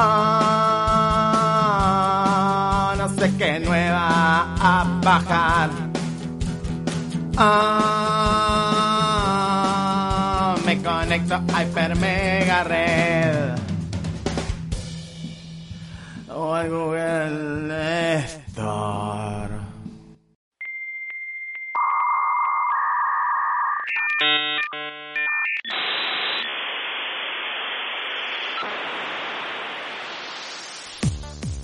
Ah, no sé qué nueva a bajar. Ah, me conecto a Hyper Mega Red. O al Google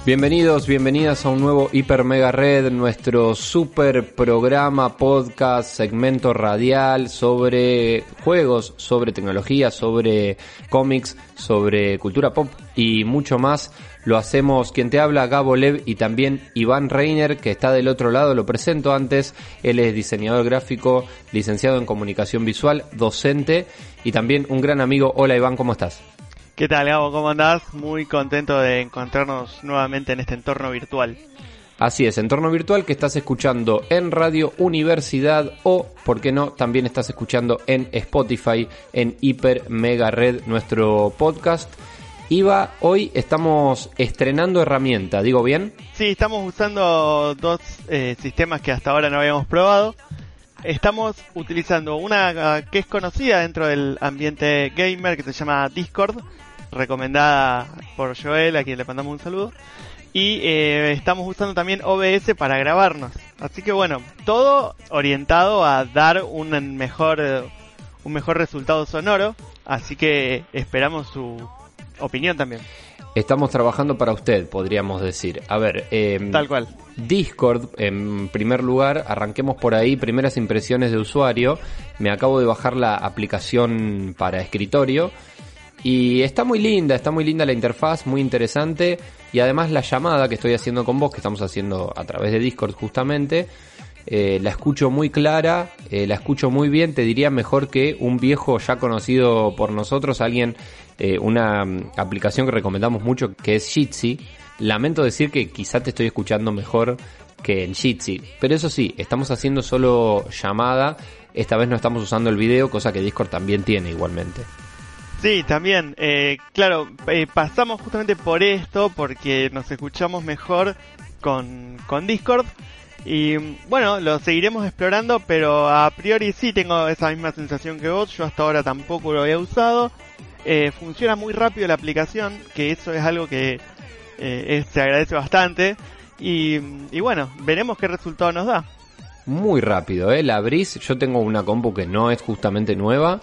Bienvenidos, bienvenidas a un nuevo Hiper Mega Red, nuestro super programa, podcast, segmento radial sobre juegos, sobre tecnología, sobre cómics, sobre cultura pop y mucho más. Lo hacemos quien te habla, Gabo Lev y también Iván Reiner, que está del otro lado, lo presento antes. Él es diseñador gráfico, licenciado en comunicación visual, docente y también un gran amigo. Hola Iván, ¿cómo estás? ¿Qué tal, Gabo? ¿Cómo andás? Muy contento de encontrarnos nuevamente en este entorno virtual. Así es, entorno virtual que estás escuchando en Radio Universidad o, por qué no, también estás escuchando en Spotify, en Hiper Mega Red, nuestro podcast. Iva, hoy estamos estrenando herramienta, ¿digo bien? Sí, estamos usando dos eh, sistemas que hasta ahora no habíamos probado. Estamos utilizando una que es conocida dentro del ambiente gamer que se llama Discord, recomendada por Joel, a quien le mandamos un saludo. Y eh, estamos usando también OBS para grabarnos. Así que bueno, todo orientado a dar un mejor, un mejor resultado sonoro. Así que esperamos su opinión también. Estamos trabajando para usted, podríamos decir. A ver, eh, tal cual. Discord, en primer lugar, arranquemos por ahí, primeras impresiones de usuario. Me acabo de bajar la aplicación para escritorio y está muy linda, está muy linda la interfaz, muy interesante. Y además la llamada que estoy haciendo con vos, que estamos haciendo a través de Discord justamente, eh, la escucho muy clara, eh, la escucho muy bien, te diría mejor que un viejo ya conocido por nosotros, alguien, eh, una mm, aplicación que recomendamos mucho que es Jitsi. Lamento decir que quizá te estoy escuchando mejor que en Jitsi, pero eso sí, estamos haciendo solo llamada, esta vez no estamos usando el video, cosa que Discord también tiene igualmente. Sí, también. Claro, pasamos justamente por esto porque nos escuchamos mejor con, con Discord. Y bueno, lo seguiremos explorando, pero a priori sí tengo esa misma sensación que vos. Yo hasta ahora tampoco lo había usado. Eh, funciona muy rápido la aplicación, que eso es algo que se agradece bastante. Y, y bueno, veremos qué resultado nos da. Muy rápido, ¿eh? La abrís. Yo tengo una compu que no es justamente nueva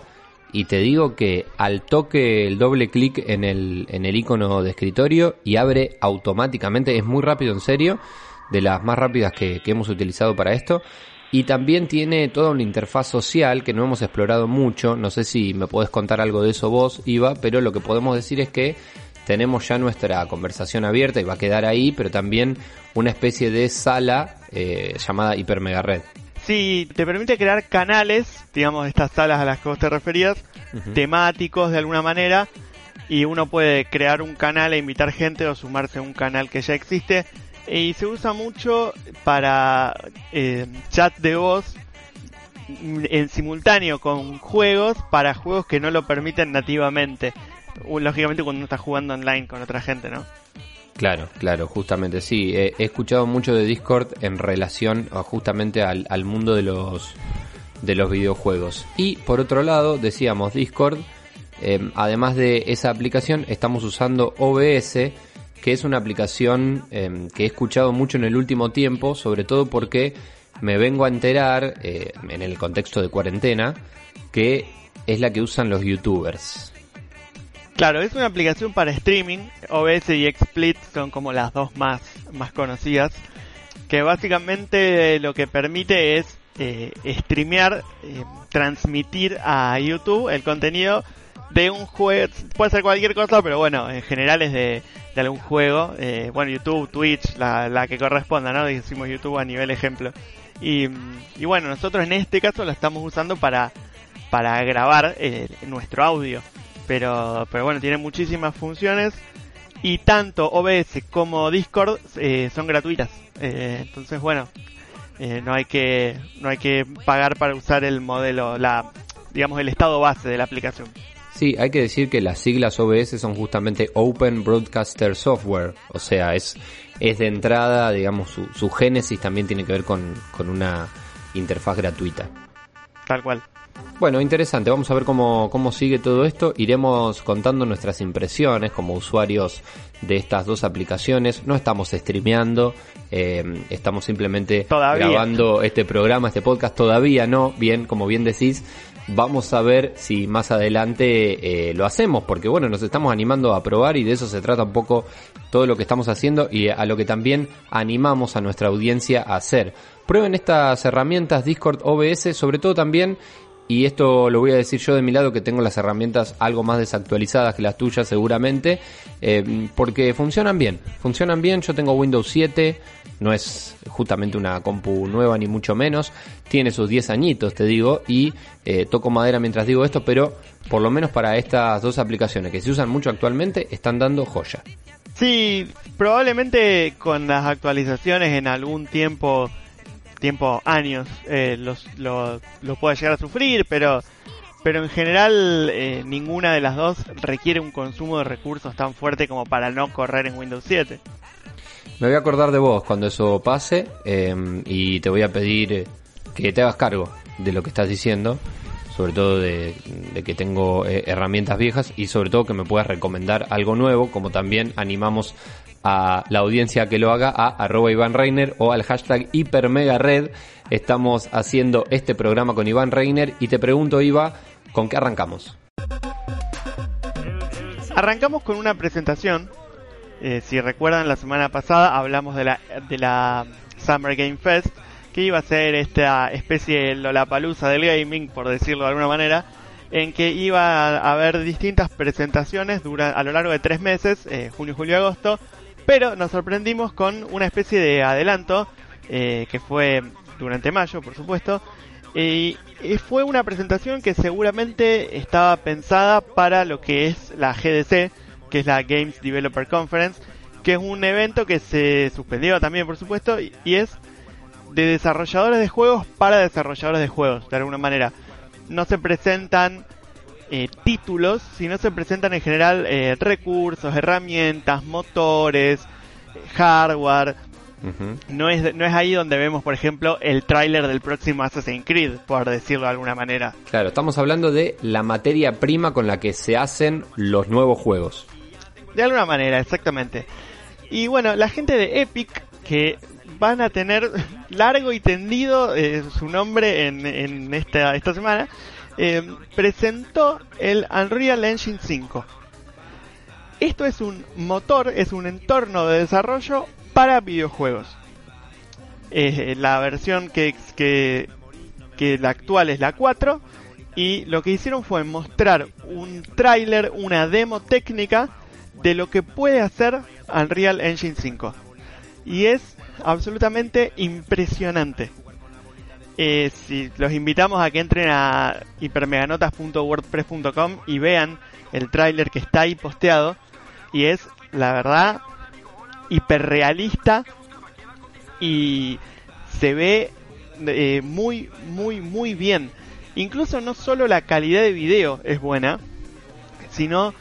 y te digo que al toque el doble clic en el, en el icono de escritorio y abre automáticamente, es muy rápido en serio, de las más rápidas que, hemos utilizado para esto. Y también tiene toda una interfaz social que no hemos explorado mucho. No sé si me podés contar algo de eso vos, Iva, pero lo que podemos decir es que tenemos ya nuestra conversación abierta y va a quedar ahí, pero también una especie de sala eh, llamada Hiper Mega Red. Sí, te permite crear canales, digamos, estas salas a las que vos te referías, temáticos de alguna manera, y uno puede crear un canal e invitar gente o sumarse a un canal que ya existe. Y se usa mucho para eh, chat de voz en simultáneo con juegos para juegos que no lo permiten nativamente. Lógicamente cuando uno está jugando online con otra gente, ¿no? Claro, claro, justamente sí. He, escuchado mucho de Discord en relación justamente al, mundo de los, de los videojuegos. Y por otro lado, decíamos Discord, em, además de esa aplicación, estamos usando OBS, que es una aplicación em, que he escuchado mucho en el último tiempo, sobre todo porque me vengo a enterar, eh, en el contexto de cuarentena, que es la que usan los youtubers. Claro, es una aplicación para streaming. OBS y XSplit son como las dos más, más conocidas. Que básicamente lo que permite es eh, streamear, eh, transmitir a YouTube el contenido de un juego, puede ser cualquier cosa, pero bueno, en general es de, de algún juego. Eh, bueno, YouTube, Twitch, la, la que corresponda, ¿no? Decimos YouTube a nivel ejemplo. Y, y bueno, nosotros en este caso lo estamos usando para, para grabar eh, nuestro audio. Pero, pero bueno, tiene muchísimas funciones y tanto OBS como Discord eh, son gratuitas. Eh, entonces, bueno, eh, no hay que no hay que pagar para usar el modelo, la digamos el estado base de la aplicación. Sí, hay que decir que las siglas OBS son justamente Open Broadcaster Software, o sea, es es de entrada, digamos, su, su génesis también tiene que ver con, con una interfaz gratuita. Tal cual. Bueno, interesante. Vamos a ver cómo, cómo sigue todo esto. Iremos contando nuestras impresiones como usuarios de estas dos aplicaciones. No estamos streameando, eh, estamos simplemente Todavía. grabando este programa, este podcast. Todavía no, bien, como bien decís. Vamos a ver si más adelante eh, lo hacemos, porque bueno, nos estamos animando a probar y de eso se trata un poco todo lo que estamos haciendo y a lo que también animamos a nuestra audiencia a hacer. Prueben estas herramientas Discord OBS, sobre todo también y esto lo voy a decir yo de mi lado que tengo las herramientas algo más desactualizadas que las tuyas seguramente, eh, porque funcionan bien, funcionan bien, yo tengo Windows 7, no es justamente una compu nueva ni mucho menos, tiene sus 10 añitos te digo, y eh, toco madera mientras digo esto, pero por lo menos para estas dos aplicaciones que se usan mucho actualmente están dando joya. Sí, probablemente con las actualizaciones en algún tiempo tiempo, años, eh, los, lo, lo pueda llegar a sufrir, pero, pero en general eh, ninguna de las dos requiere un consumo de recursos tan fuerte como para no correr en Windows 7. Me voy a acordar de vos cuando eso pase eh, y te voy a pedir que te hagas cargo de lo que estás diciendo, sobre todo de, de que tengo eh, herramientas viejas y sobre todo que me puedas recomendar algo nuevo, como también animamos a la audiencia que lo haga a arroba Iván Reiner o al hashtag hipermegared. Estamos haciendo este programa con Iván Reiner y te pregunto, Iva, ¿con qué arrancamos? Arrancamos con una presentación. Eh, si recuerdan, la semana pasada hablamos de la, de la Summer Game Fest, que iba a ser esta especie de Lollapalooza del gaming, por decirlo de alguna manera, en que iba a haber distintas presentaciones dura, a lo largo de tres meses, eh, junio, julio, agosto, pero nos sorprendimos con una especie de adelanto eh, que fue durante mayo, por supuesto. Y, fue una presentación que seguramente estaba pensada para lo que es la GDC, que es la Games Developer Conference, que es un evento que se suspendió también, por supuesto, y es de desarrolladores de juegos para desarrolladores de juegos, de alguna manera. No se presentan eh, títulos, sino se presentan en general eh, recursos, herramientas, motores, hardware. No es, no es ahí donde vemos, por ejemplo, el tráiler del próximo Assassin's Creed, por decirlo de alguna manera. Claro, estamos hablando de la materia prima con la que se hacen los nuevos juegos. De alguna manera, exactamente. Y bueno, la gente de Epic, que van a tener largo y tendido eh, su nombre en, en esta, esta semana, eh, presentó el Unreal Engine 5. Esto es un motor, es un entorno de desarrollo para videojuegos. Eh, la versión que, que, que la actual es la 4 y lo que hicieron fue mostrar un tráiler, una demo técnica de lo que puede hacer Unreal Engine 5. Y es absolutamente impresionante. Eh, los invitamos a que entren a hipermeganotas.wordpress.com y vean el tráiler que está ahí posteado y es la verdad hiperrealista y se ve eh, muy muy muy bien incluso no solo la calidad de video es buena sino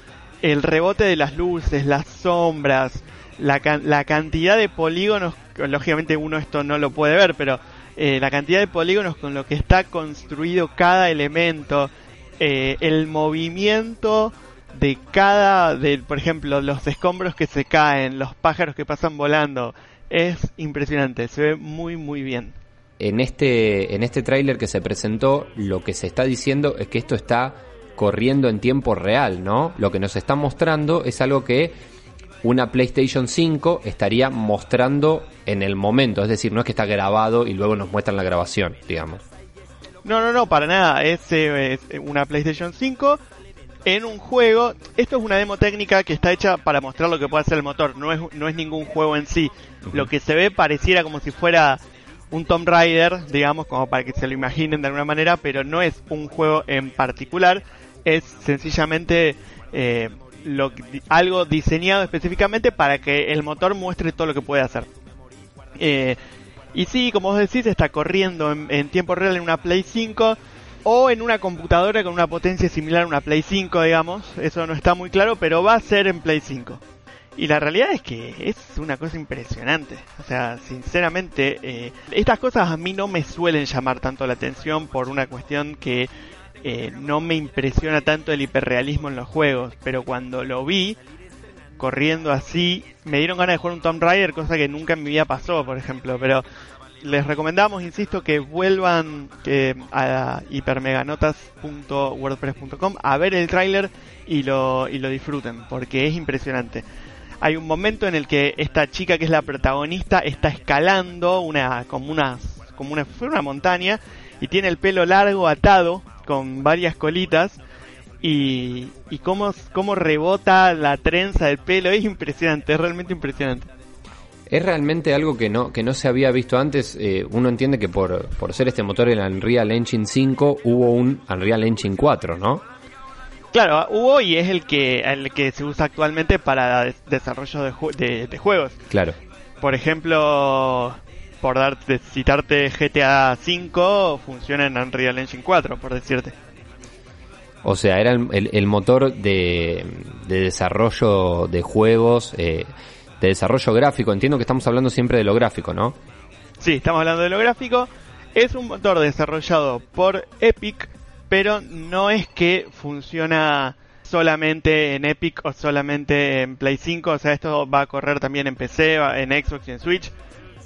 el rebote de las luces las sombras la, la cantidad de polígonos lógicamente uno esto no lo puede ver pero eh, la cantidad de polígonos con lo que está construido cada elemento, eh, el movimiento de cada, de, por ejemplo, los escombros que se caen, los pájaros que pasan volando, es impresionante, se ve muy muy bien. En este, en este tráiler que se presentó, lo que se está diciendo es que esto está corriendo en tiempo real, ¿no? Lo que nos está mostrando es algo que una PlayStation 5 estaría mostrando en el momento, es decir, no es que está grabado y luego nos muestran la grabación, digamos. No, no, no, para nada, es, eh, es una PlayStation 5 en un juego. Esto es una demo técnica que está hecha para mostrar lo que puede hacer el motor, no es, no es ningún juego en sí. Lo que se ve pareciera como si fuera un Tomb Raider, digamos, como para que se lo imaginen de alguna manera, pero no es un juego en particular, es sencillamente eh, lo, algo diseñado específicamente para que el motor muestre todo lo que puede hacer. Eh, y sí, como vos decís, está corriendo en, tiempo real en una Play 5 o en una computadora con una potencia similar a una Play 5, digamos. Eso no está muy claro, pero va a ser en Play 5. Y la realidad es que es una cosa impresionante. O sea, sinceramente, eh, estas cosas a mí no me suelen llamar tanto la atención por una cuestión que eh, no me impresiona tanto el hiperrealismo en los juegos. Pero cuando lo vi, corriendo así, me dieron ganas de jugar un Tomb Raider, cosa que nunca en mi vida pasó, por ejemplo. Pero les recomendamos, insisto, que vuelvan que, a hipermeganotas.wordpress.com a ver el tráiler y lo, y lo disfruten, porque es impresionante. Hay un momento en el que esta chica que es la protagonista está escalando una como una como una, una montaña y tiene el pelo largo atado con varias colitas y, y cómo, cómo rebota la trenza del pelo. Es impresionante, es realmente impresionante. Es realmente algo que no, que no se había visto antes. Eh, uno entiende que por, por ser este motor el Unreal Engine 5 hubo un Unreal Engine 4, ¿no? Claro, hubo y es el que el que se usa actualmente para desarrollo de, de, juegos. Claro. Por ejemplo, por darte, citarte GTA 5, funciona en Unreal Engine 4, por decirte. O sea, era el, motor de, desarrollo de juegos, eh, de desarrollo gráfico. Entiendo que estamos hablando siempre de lo gráfico, ¿no? Sí, estamos hablando de lo gráfico. Es un motor desarrollado por Epic, pero no es que funciona solamente en Epic o solamente en Play 5. O sea, esto va a correr también en PC, en Xbox y en Switch.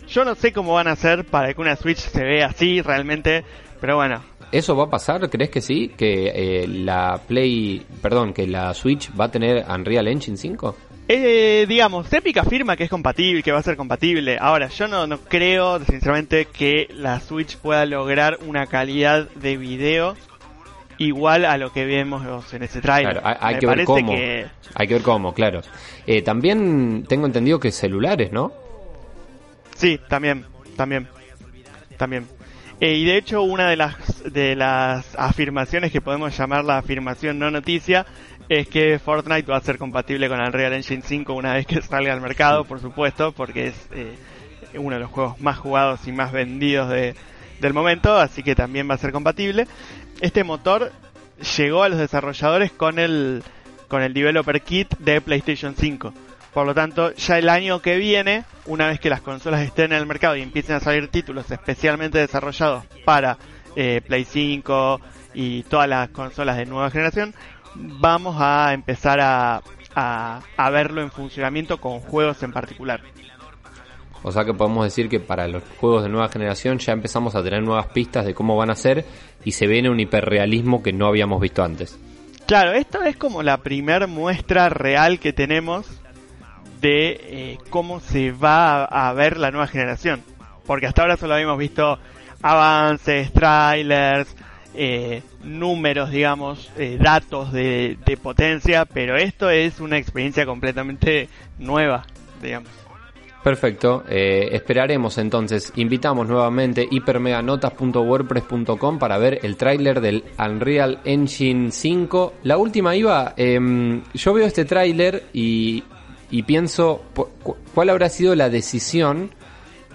Yo no sé cómo van a hacer para que una Switch se vea así realmente, pero bueno, ¿Eso va a pasar? ¿Crees que sí? ¿Que eh, la Play, perdón, que la Switch va a tener Unreal Engine 5? Eh, digamos, Epic afirma que es compatible, que va a ser compatible. Ahora, yo no, no creo, sinceramente, que la Switch pueda lograr una calidad de video igual a lo que vemos en ese trailer. hay, que ver cómo. Hay que ver cómo, claro. Eh, también tengo entendido que celulares, ¿no? Sí, también, también, también. Eh, y de hecho, una de las, de las afirmaciones que podemos llamar la afirmación no noticia es que Fortnite va a ser compatible con Unreal Engine 5 una vez que salga al mercado, por supuesto, porque es eh, uno de los juegos más jugados y más vendidos de, del momento, así que también va a ser compatible. Este motor llegó a los desarrolladores con el, con el Developer Kit de PlayStation 5. Por lo tanto, ya el año que viene, una vez que las consolas estén en el mercado y empiecen a salir títulos especialmente desarrollados para eh, Play 5 y todas las consolas de nueva generación, vamos a empezar a, a, verlo en funcionamiento con juegos en particular. O sea que podemos decir que para los juegos de nueva generación ya empezamos a tener nuevas pistas de cómo van a ser y se viene un hiperrealismo que no habíamos visto antes. Claro, esto es como la primer muestra real que tenemos de eh, cómo se va a, ver la nueva generación. Porque hasta ahora solo habíamos visto avances, trailers, eh, números, digamos, eh, datos de, potencia, pero esto es una experiencia completamente nueva, digamos. Perfecto, esperaremos entonces. Invitamos nuevamente hipermeganotas.wordpress.com para ver el tráiler del Unreal Engine 5. La última iba, em, yo veo este tráiler y y pienso cuál habrá sido la decisión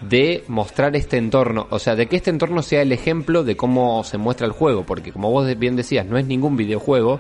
de mostrar este entorno, o sea, de que este entorno sea el ejemplo de cómo se muestra el juego, porque como vos bien decías, no es ningún videojuego,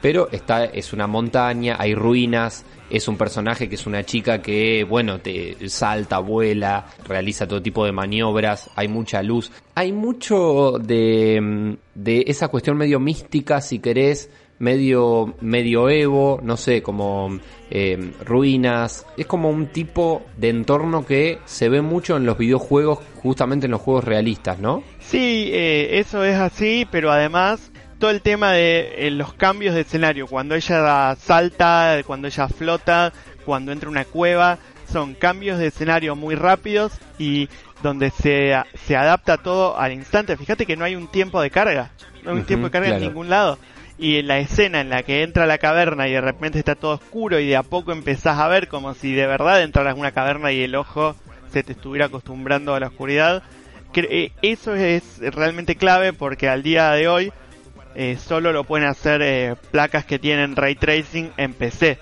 pero está es una montaña, hay ruinas, es un personaje que es una chica que, bueno, te salta, vuela, realiza todo tipo de maniobras, hay mucha luz, hay mucho de, de esa cuestión medio mística, si querés, medio medioevo, no sé, como eh, ruinas. Es como un tipo de entorno que se ve mucho en los videojuegos, justamente en los juegos realistas, ¿no? Sí, eh, eso es así, pero además todo el tema de eh, los cambios de escenario, cuando ella salta, cuando ella flota, cuando entra una cueva, son cambios de escenario muy rápidos y donde se, se adapta todo al instante. Fíjate que no hay un tiempo de carga, no hay un tiempo de carga en ningún lado y la escena en la que entra a la caverna y de repente está todo oscuro y de a poco empezás a ver como si de verdad entraras a una caverna y el ojo se te estuviera acostumbrando a la oscuridad. Eh, eso es realmente clave porque al día de hoy eh, solo lo pueden hacer eh, placas que tienen ray tracing en PC,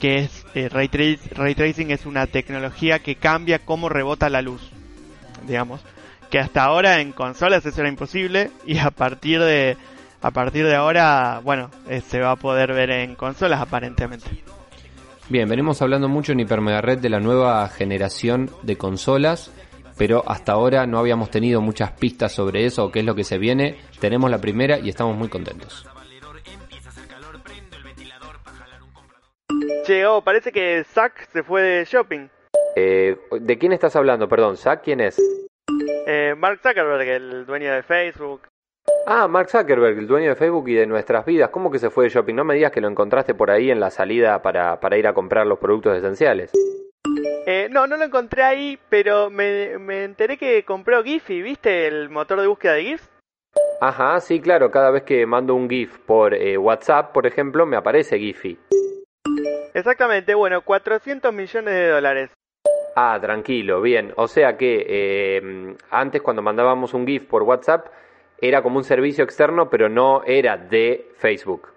que es ray, ray tracing es una tecnología que cambia cómo rebota la luz, digamos, que hasta ahora en consolas eso era imposible y a partir de a partir de ahora, bueno, eh, se va a poder ver en consolas aparentemente. Bien, venimos hablando mucho en Hiper Red de la nueva generación de consolas, pero hasta ahora no habíamos tenido muchas pistas sobre eso o qué es lo que se viene. Tenemos la primera y estamos muy contentos. Che, oh, parece que Zack se fue de shopping. Eh, ¿De quién estás hablando? Perdón, ¿Zack quién es? Eh, Mark Zuckerberg, el dueño de Facebook, Ah, Mark Zuckerberg, el dueño de Facebook y de nuestras vidas. ¿Cómo que se fue de shopping? No me digas que lo encontraste por ahí en la salida para, para ir a comprar los productos esenciales. Eh, no, no lo encontré ahí, pero me, me enteré que compró Giphy, ¿viste? El motor de búsqueda de GIFs. Ajá, sí, claro. Cada vez que mando un GIF por eh, WhatsApp, por ejemplo, me aparece Giphy. Exactamente, bueno, 400 millones de dólares. Ah, tranquilo, bien. O sea que eh, antes cuando mandábamos un GIF por WhatsApp era como un servicio externo, pero no era de Facebook.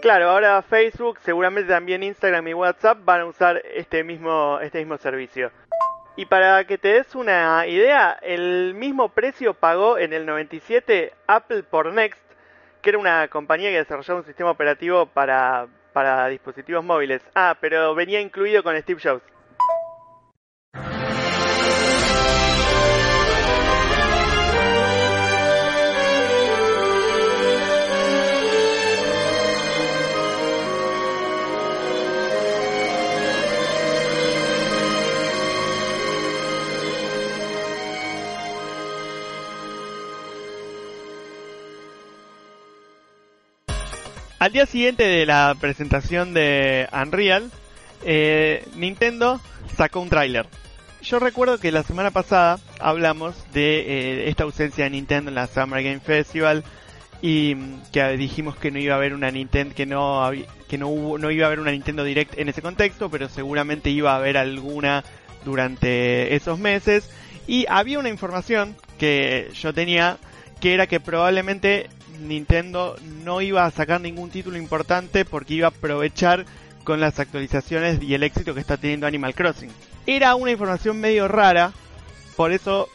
Claro, ahora Facebook, seguramente también Instagram y WhatsApp van a usar este mismo, este mismo servicio. Y para que te des una idea, el mismo precio pagó en el 97 Apple por Next, que era una compañía que desarrollaba un sistema operativo para, para dispositivos móviles. Ah, pero venía incluido con Steve Jobs. Al día siguiente de la presentación de Unreal, eh, Nintendo sacó un tráiler. Yo recuerdo que la semana pasada hablamos de eh, esta ausencia de Nintendo en la Summer Game Festival y mm, que dijimos que no iba a haber una Nintendo que no que no hubo no iba a haber una Nintendo Direct en ese contexto, pero seguramente iba a haber alguna durante esos meses y había una información que yo tenía que era que probablemente Nintendo no iba a sacar ningún título importante porque iba a aprovechar con las actualizaciones y el éxito que está teniendo Animal Crossing. Era una información medio rara, por eso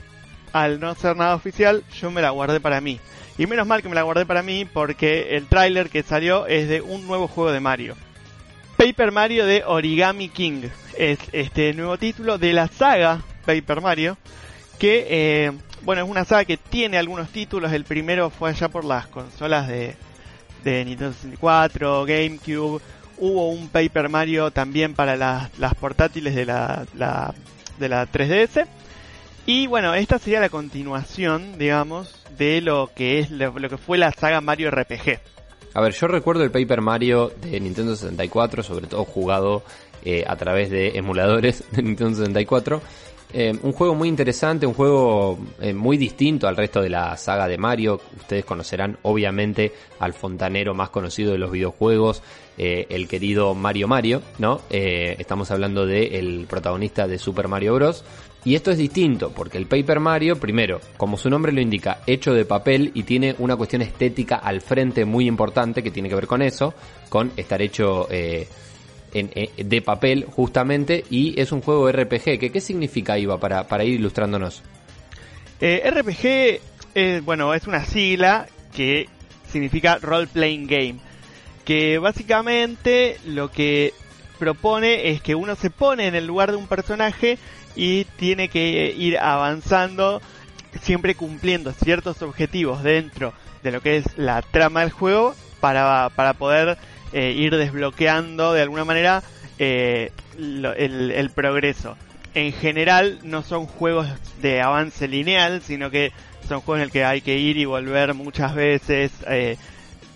al no ser nada oficial yo me la guardé para mí. Y menos mal que me la guardé para mí porque el tráiler que salió es de un nuevo juego de Mario. Paper Mario de Origami King es este nuevo título de la saga Paper Mario que eh, bueno, es una saga que tiene algunos títulos. El primero fue allá por las consolas de, Nintendo 64, GameCube. Hubo un Paper Mario también para las, portátiles de la, de la 3DS. Y bueno, esta sería la continuación, digamos, de lo que es lo, que fue la saga Mario RPG. A ver, yo recuerdo el Paper Mario de Nintendo 64, sobre todo jugado eh, a través de emuladores de Nintendo 64. Eh, un juego muy interesante, un juego eh, muy distinto al resto de la saga de Mario. Ustedes conocerán obviamente al fontanero más conocido de los videojuegos, eh, el querido Mario Mario, ¿no? estamos hablando del protagonista de Super Mario Bros. Y esto es distinto, porque el Paper Mario, primero, como su nombre lo indica, hecho de papel y tiene una cuestión estética al frente muy importante que tiene que ver con eso, con estar hecho eh, de papel justamente y es un juego RPG. ¿Qué, qué significa IVA para, para ir ilustrándonos? Eh, RPG, eh, bueno, es una sigla que significa Role Playing Game. Que básicamente lo que propone es que uno se pone en el lugar de un personaje y tiene que ir avanzando siempre cumpliendo ciertos objetivos dentro de lo que es la trama del juego para, para poder eh, ir desbloqueando de alguna manera eh, el, progreso. En general no son juegos de avance lineal, sino que son juegos en el que hay que ir y volver muchas veces. Eh,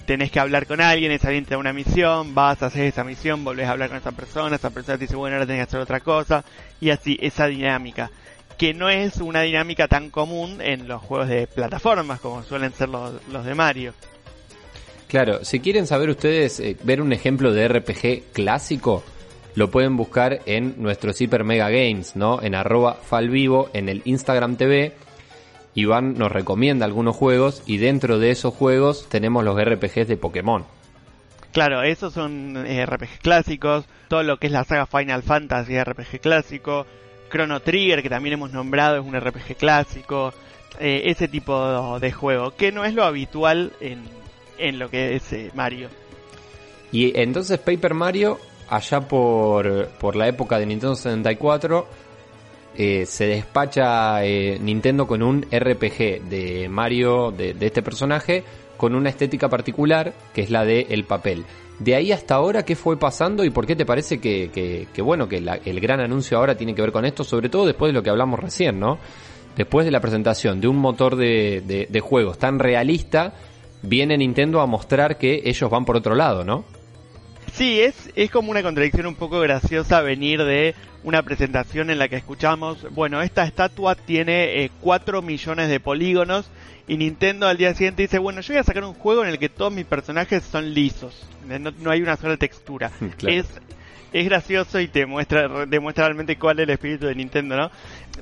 tenés que hablar con alguien, esa alguien te da una misión, vas a hacer esa misión, volvés a hablar con esa persona, esa persona te dice, bueno, ahora tenés que hacer otra cosa, y así, esa dinámica. Que no es una dinámica tan común en los juegos de plataformas como suelen ser los de Mario. Claro, si quieren saber ustedes, eh, ver un ejemplo de RPG clásico, lo pueden buscar en nuestros Hyper Mega Games, ¿no? En arroba falvivo, en el Instagram TV. Iván nos recomienda algunos juegos y dentro de esos juegos tenemos los RPGs de Pokémon. Claro, esos son eh, RPG clásicos, todo lo que es la saga Final Fantasy RPG clásico, Chrono Trigger que también hemos nombrado es un RPG clásico, eh, ese tipo de juego, que no es lo habitual en, en lo que es eh, Mario. Y entonces Paper Mario, allá por, por la época de Nintendo 64, eh, se despacha eh, Nintendo con un RPG de Mario, de, este personaje, con una estética particular, que es la de el papel. De ahí hasta ahora, ¿qué fue pasando y por qué te parece que, bueno, que la, el gran anuncio ahora tiene que ver con esto? Sobre todo después de lo que hablamos recién, ¿no? Después de la presentación de un motor de, de juegos tan realista, viene Nintendo a mostrar que ellos van por otro lado, ¿no? Sí, es, es como una contradicción un poco graciosa venir de una presentación en la que escuchamos, bueno, esta estatua tiene eh, 4 millones de polígonos y Nintendo al día siguiente dice, bueno, yo voy a sacar un juego en el que todos mis personajes son lisos, no, no hay una sola textura. Claro. Es, es gracioso y te muestra, demuestra realmente cuál es el espíritu de Nintendo, ¿no?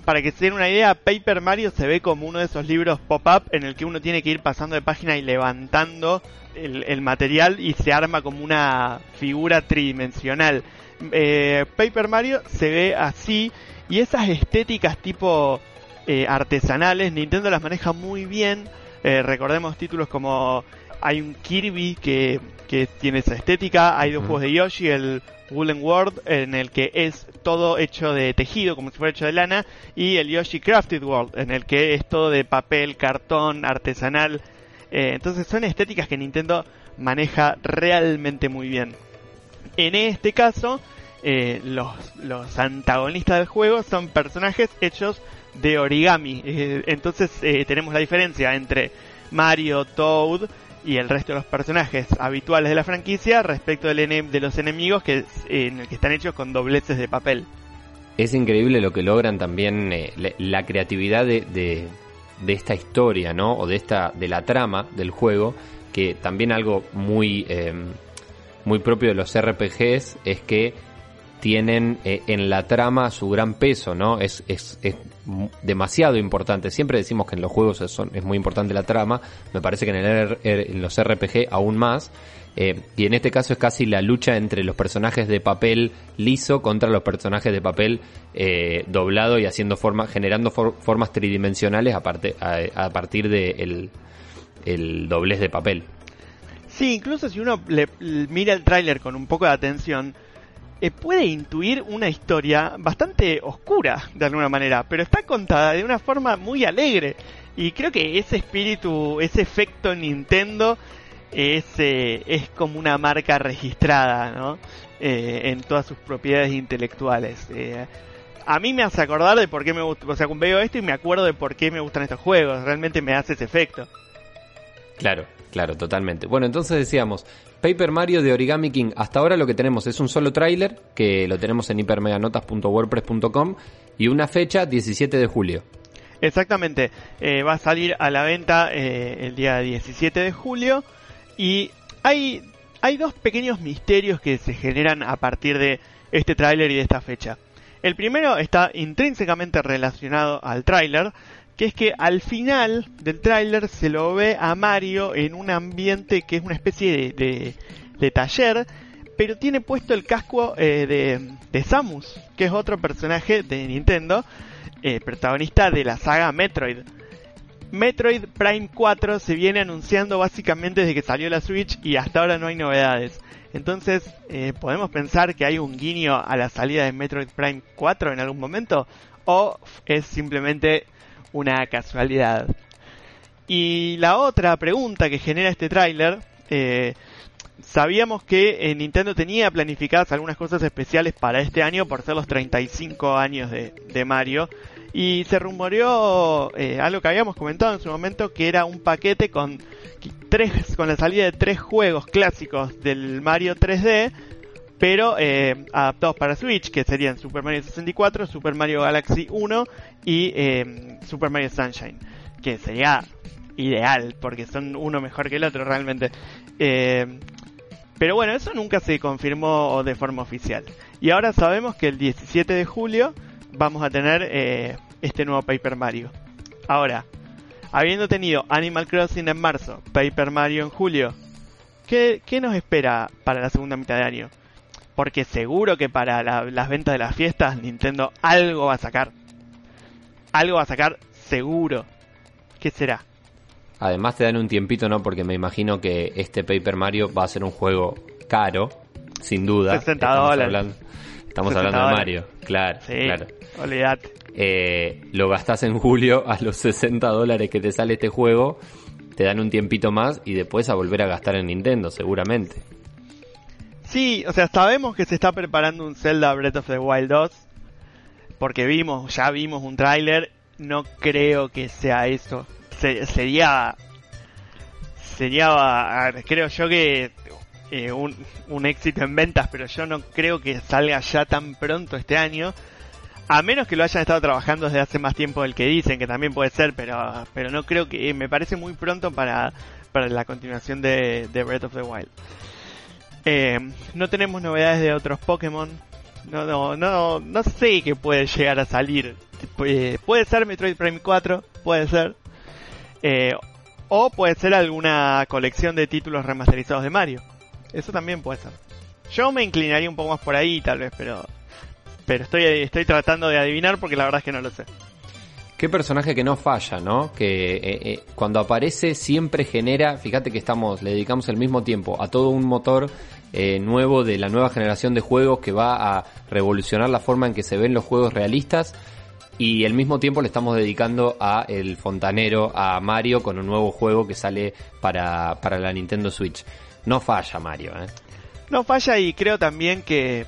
Para que se den una idea, Paper Mario se ve como uno de esos libros pop-up en el que uno tiene que ir pasando de página y levantando el, material y se arma como una figura tridimensional. Eh, Paper Mario se ve así y esas estéticas tipo eh, artesanales, Nintendo las maneja muy bien. Eh, recordemos títulos como hay un Kirby que, que tiene esa estética, hay dos mm. juegos de Yoshi, el Woolen World en el que es todo hecho de tejido como si fuera hecho de lana y el Yoshi Crafted World en el que es todo de papel, cartón, artesanal. Eh, entonces son estéticas que Nintendo maneja realmente muy bien. En este caso, eh, los, los, antagonistas del juego son personajes hechos de origami. Eh, entonces eh, tenemos la diferencia entre Mario, Toad y el resto de los personajes habituales de la franquicia respecto del de los enemigos que, eh, que están hechos con dobleces de papel. Es increíble lo que logran también la, la, creatividad de, de, esta historia, ¿no? O de esta de la trama del juego, que también algo muy muy propio de los RPGs es que tienen eh, en la trama su gran peso, ¿no? Es, es, es, demasiado importante. Siempre decimos que en los juegos es, son, es muy importante la trama. Me parece que en, el, en los RPG aún más. Eh, y en este caso es casi la lucha entre los personajes de papel liso contra los personajes de papel eh, doblado y haciendo forma, generando for, formas tridimensionales a, parte, a, a partir de el, el doblez de papel. Sí, incluso si uno le, mira el tráiler con un poco de atención, eh, puede intuir una historia bastante oscura, de alguna manera, pero está contada de una forma muy alegre. Y creo que ese espíritu, ese efecto Nintendo es, eh, es como una marca registrada, ¿no? Eh, en todas sus propiedades intelectuales. Eh, a mí me hace acordar de por qué me gusta, o sea, veo esto y me acuerdo de por qué me gustan estos juegos, realmente me hace ese efecto. Claro, claro, totalmente. Bueno, entonces decíamos, Paper Mario de Origami King. Hasta ahora lo que tenemos es un solo tráiler, que lo tenemos en hipermeganotas.wordpress.com, y una fecha, 17 de julio. Exactamente, eh, va a salir a la venta eh, el día 17 de julio, y hay, hay dos pequeños misterios que se generan a partir de este tráiler y de esta fecha. El primero está intrínsecamente relacionado al tráiler, que es que al final del tráiler se lo ve a Mario en un ambiente que es una especie de, de, taller, pero tiene puesto el casco eh, de, de, Samus, que es otro personaje de Nintendo, eh, protagonista de la saga Metroid. Metroid Prime 4 se viene anunciando básicamente desde que salió la Switch y hasta ahora no hay novedades. Entonces, eh, ¿podemos pensar que hay un guiño a la salida de Metroid Prime 4 en algún momento? ¿O es simplemente una casualidad. Y la otra pregunta que genera este tráiler, eh, sabíamos que eh, Nintendo tenía planificadas algunas cosas especiales para este año por ser los 35 años de, de Mario. Y se rumoreó eh, algo que habíamos comentado en su momento, que era un paquete con tres, con la salida de tres juegos clásicos del Mario 3D, pero eh, adaptados para Switch, que serían Super Mario 64, Super Mario Galaxy 1 y eh, Super Mario Sunshine, que sería ideal, porque son uno mejor que el otro realmente. Eh, pero bueno, eso nunca se confirmó de forma oficial. Y ahora sabemos que el 17 de julio vamos a tener eh, este nuevo Paper Mario. Ahora, habiendo tenido Animal Crossing en marzo, Paper Mario en julio, ¿qué, nos espera para la segunda mitad de año? Porque seguro que para las ventas de las fiestas Nintendo algo va a sacar. Algo va a sacar seguro. ¿Qué será? Además te dan un tiempito, ¿no? Porque me imagino que este Paper Mario va a ser un juego caro, sin duda. 60 estamos dólares. Hablando, estamos hablando de Mario, claro. Sí, claro. olvidate. Eh, lo gastas en julio a los 60 dólares que te sale este juego, te dan un tiempito más y después a volver a gastar en Nintendo, seguramente. Sí, o sea, sabemos que se está preparando un Zelda Breath of the Wild 2, porque vimos, ya vimos un tráiler, no creo que sea eso. Sería sería creo yo que eh, un, éxito en ventas pero yo no creo que salga ya tan pronto este año a menos que lo hayan estado trabajando desde hace más tiempo del que dicen que también puede ser pero pero no creo que me parece muy pronto para para la continuación de, de Breath of the Wild eh, no tenemos novedades de otros Pokémon no, no, no, no sé qué puede llegar a salir. Eh, puede ser Metroid Prime 4, puede ser. Eh, o puede ser alguna colección de títulos remasterizados de Mario. Eso también puede ser. Yo me inclinaría un poco más por ahí, tal vez, pero pero estoy estoy tratando de adivinar porque la verdad es que no lo sé. Qué personaje que no falla, ¿no? Que eh, eh, cuando aparece siempre genera, fíjate que estamos, le dedicamos el mismo tiempo a todo un motor nuevo de la nueva generación de juegos que va a revolucionar la forma en que se ven los juegos realistas y al mismo tiempo le estamos dedicando a el fontanero, a Mario, con un nuevo juego que sale para, para la Nintendo Switch. No falla Mario, ¿eh? No falla y creo también que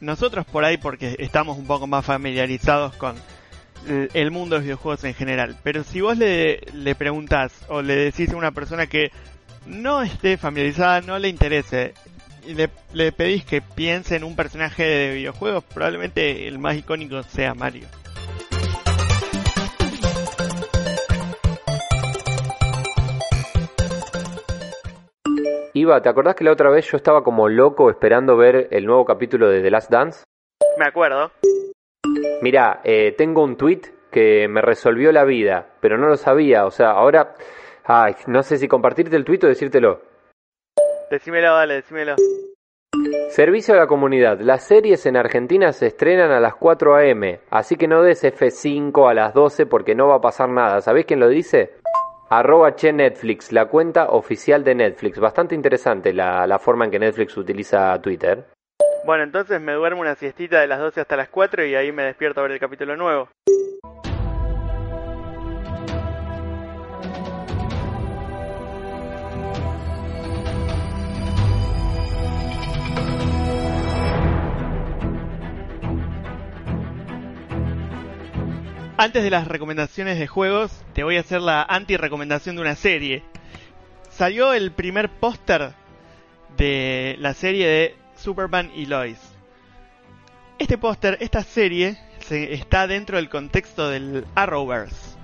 nosotros por ahí, porque estamos un poco más familiarizados con el mundo de los videojuegos en general, pero si vos le, le preguntás o le decís a una persona que no esté familiarizada, no le interese, y le, le pedís que piense en un personaje de videojuegos, probablemente el más icónico sea Mario. Iba, ¿te acordás que la otra vez yo estaba como loco esperando ver el nuevo capítulo de The Last Dance? Me acuerdo. Mira, eh, tengo un tweet que me resolvió la vida, pero no lo sabía. O sea, ahora, ay, no sé si compartirte el tweet o decírtelo. Decímelo, dale, decímelo. Servicio a la comunidad. Las series en Argentina se estrenan a las 4 a.m., así que no des F5 a las 12 porque no va a pasar nada. ¿Sabés quién lo dice? Arroba Che Netflix, la cuenta oficial de Netflix. Bastante interesante la, la forma en que Netflix utiliza Twitter. Bueno, entonces me duermo una siestita de las 12 hasta las 4 y ahí me despierto a ver el capítulo nuevo. Antes de las recomendaciones de juegos, te voy a hacer la anti-recomendación de una serie. Salió el primer póster de la serie de Superman y Lois. Este póster, esta serie, está dentro del contexto del Arrowverse.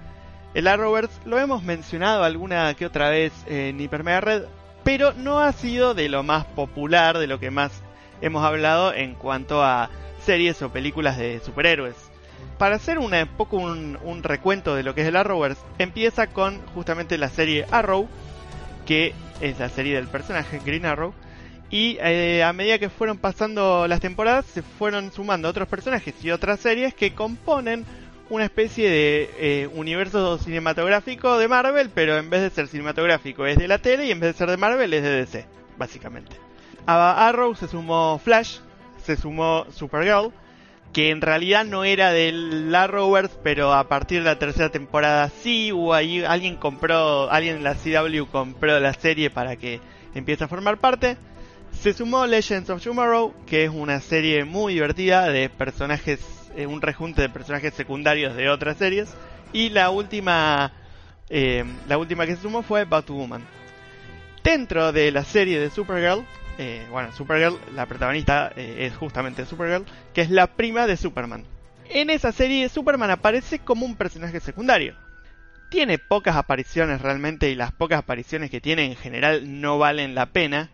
El Arrowverse lo hemos mencionado alguna que otra vez en Hyper Red, pero no ha sido de lo más popular, de lo que más hemos hablado en cuanto a series o películas de superhéroes para hacer un poco un, recuento de lo que es el Arrowverse, empieza con justamente la serie Arrow, que es la serie del personaje Green Arrow, y eh, a medida que fueron pasando las temporadas se fueron sumando otros personajes y otras series que componen una especie de eh, universo cinematográfico de Marvel, pero en vez de ser cinematográfico es de la tele y en vez de ser de Marvel es de DC, básicamente. A Arrow se sumó Flash, se sumó Supergirl, que en realidad no era del Arrowverse, pero a partir de la tercera temporada sí, hubo ahí, alguien compró, alguien en la CW compró la serie para que empiece a formar parte. Se sumó Legends of Tomorrow, que es una serie muy divertida de personajes, eh, un rejunte de personajes secundarios de otras series. Y la última, eh, la última que se sumó fue Batwoman. Dentro de la serie de Supergirl eh, bueno, Supergirl, la protagonista eh, es justamente Supergirl, que es la prima de Superman. En esa serie Superman aparece como un personaje secundario. tiene pocas apariciones realmente y las pocas apariciones que tiene en general no valen la pena.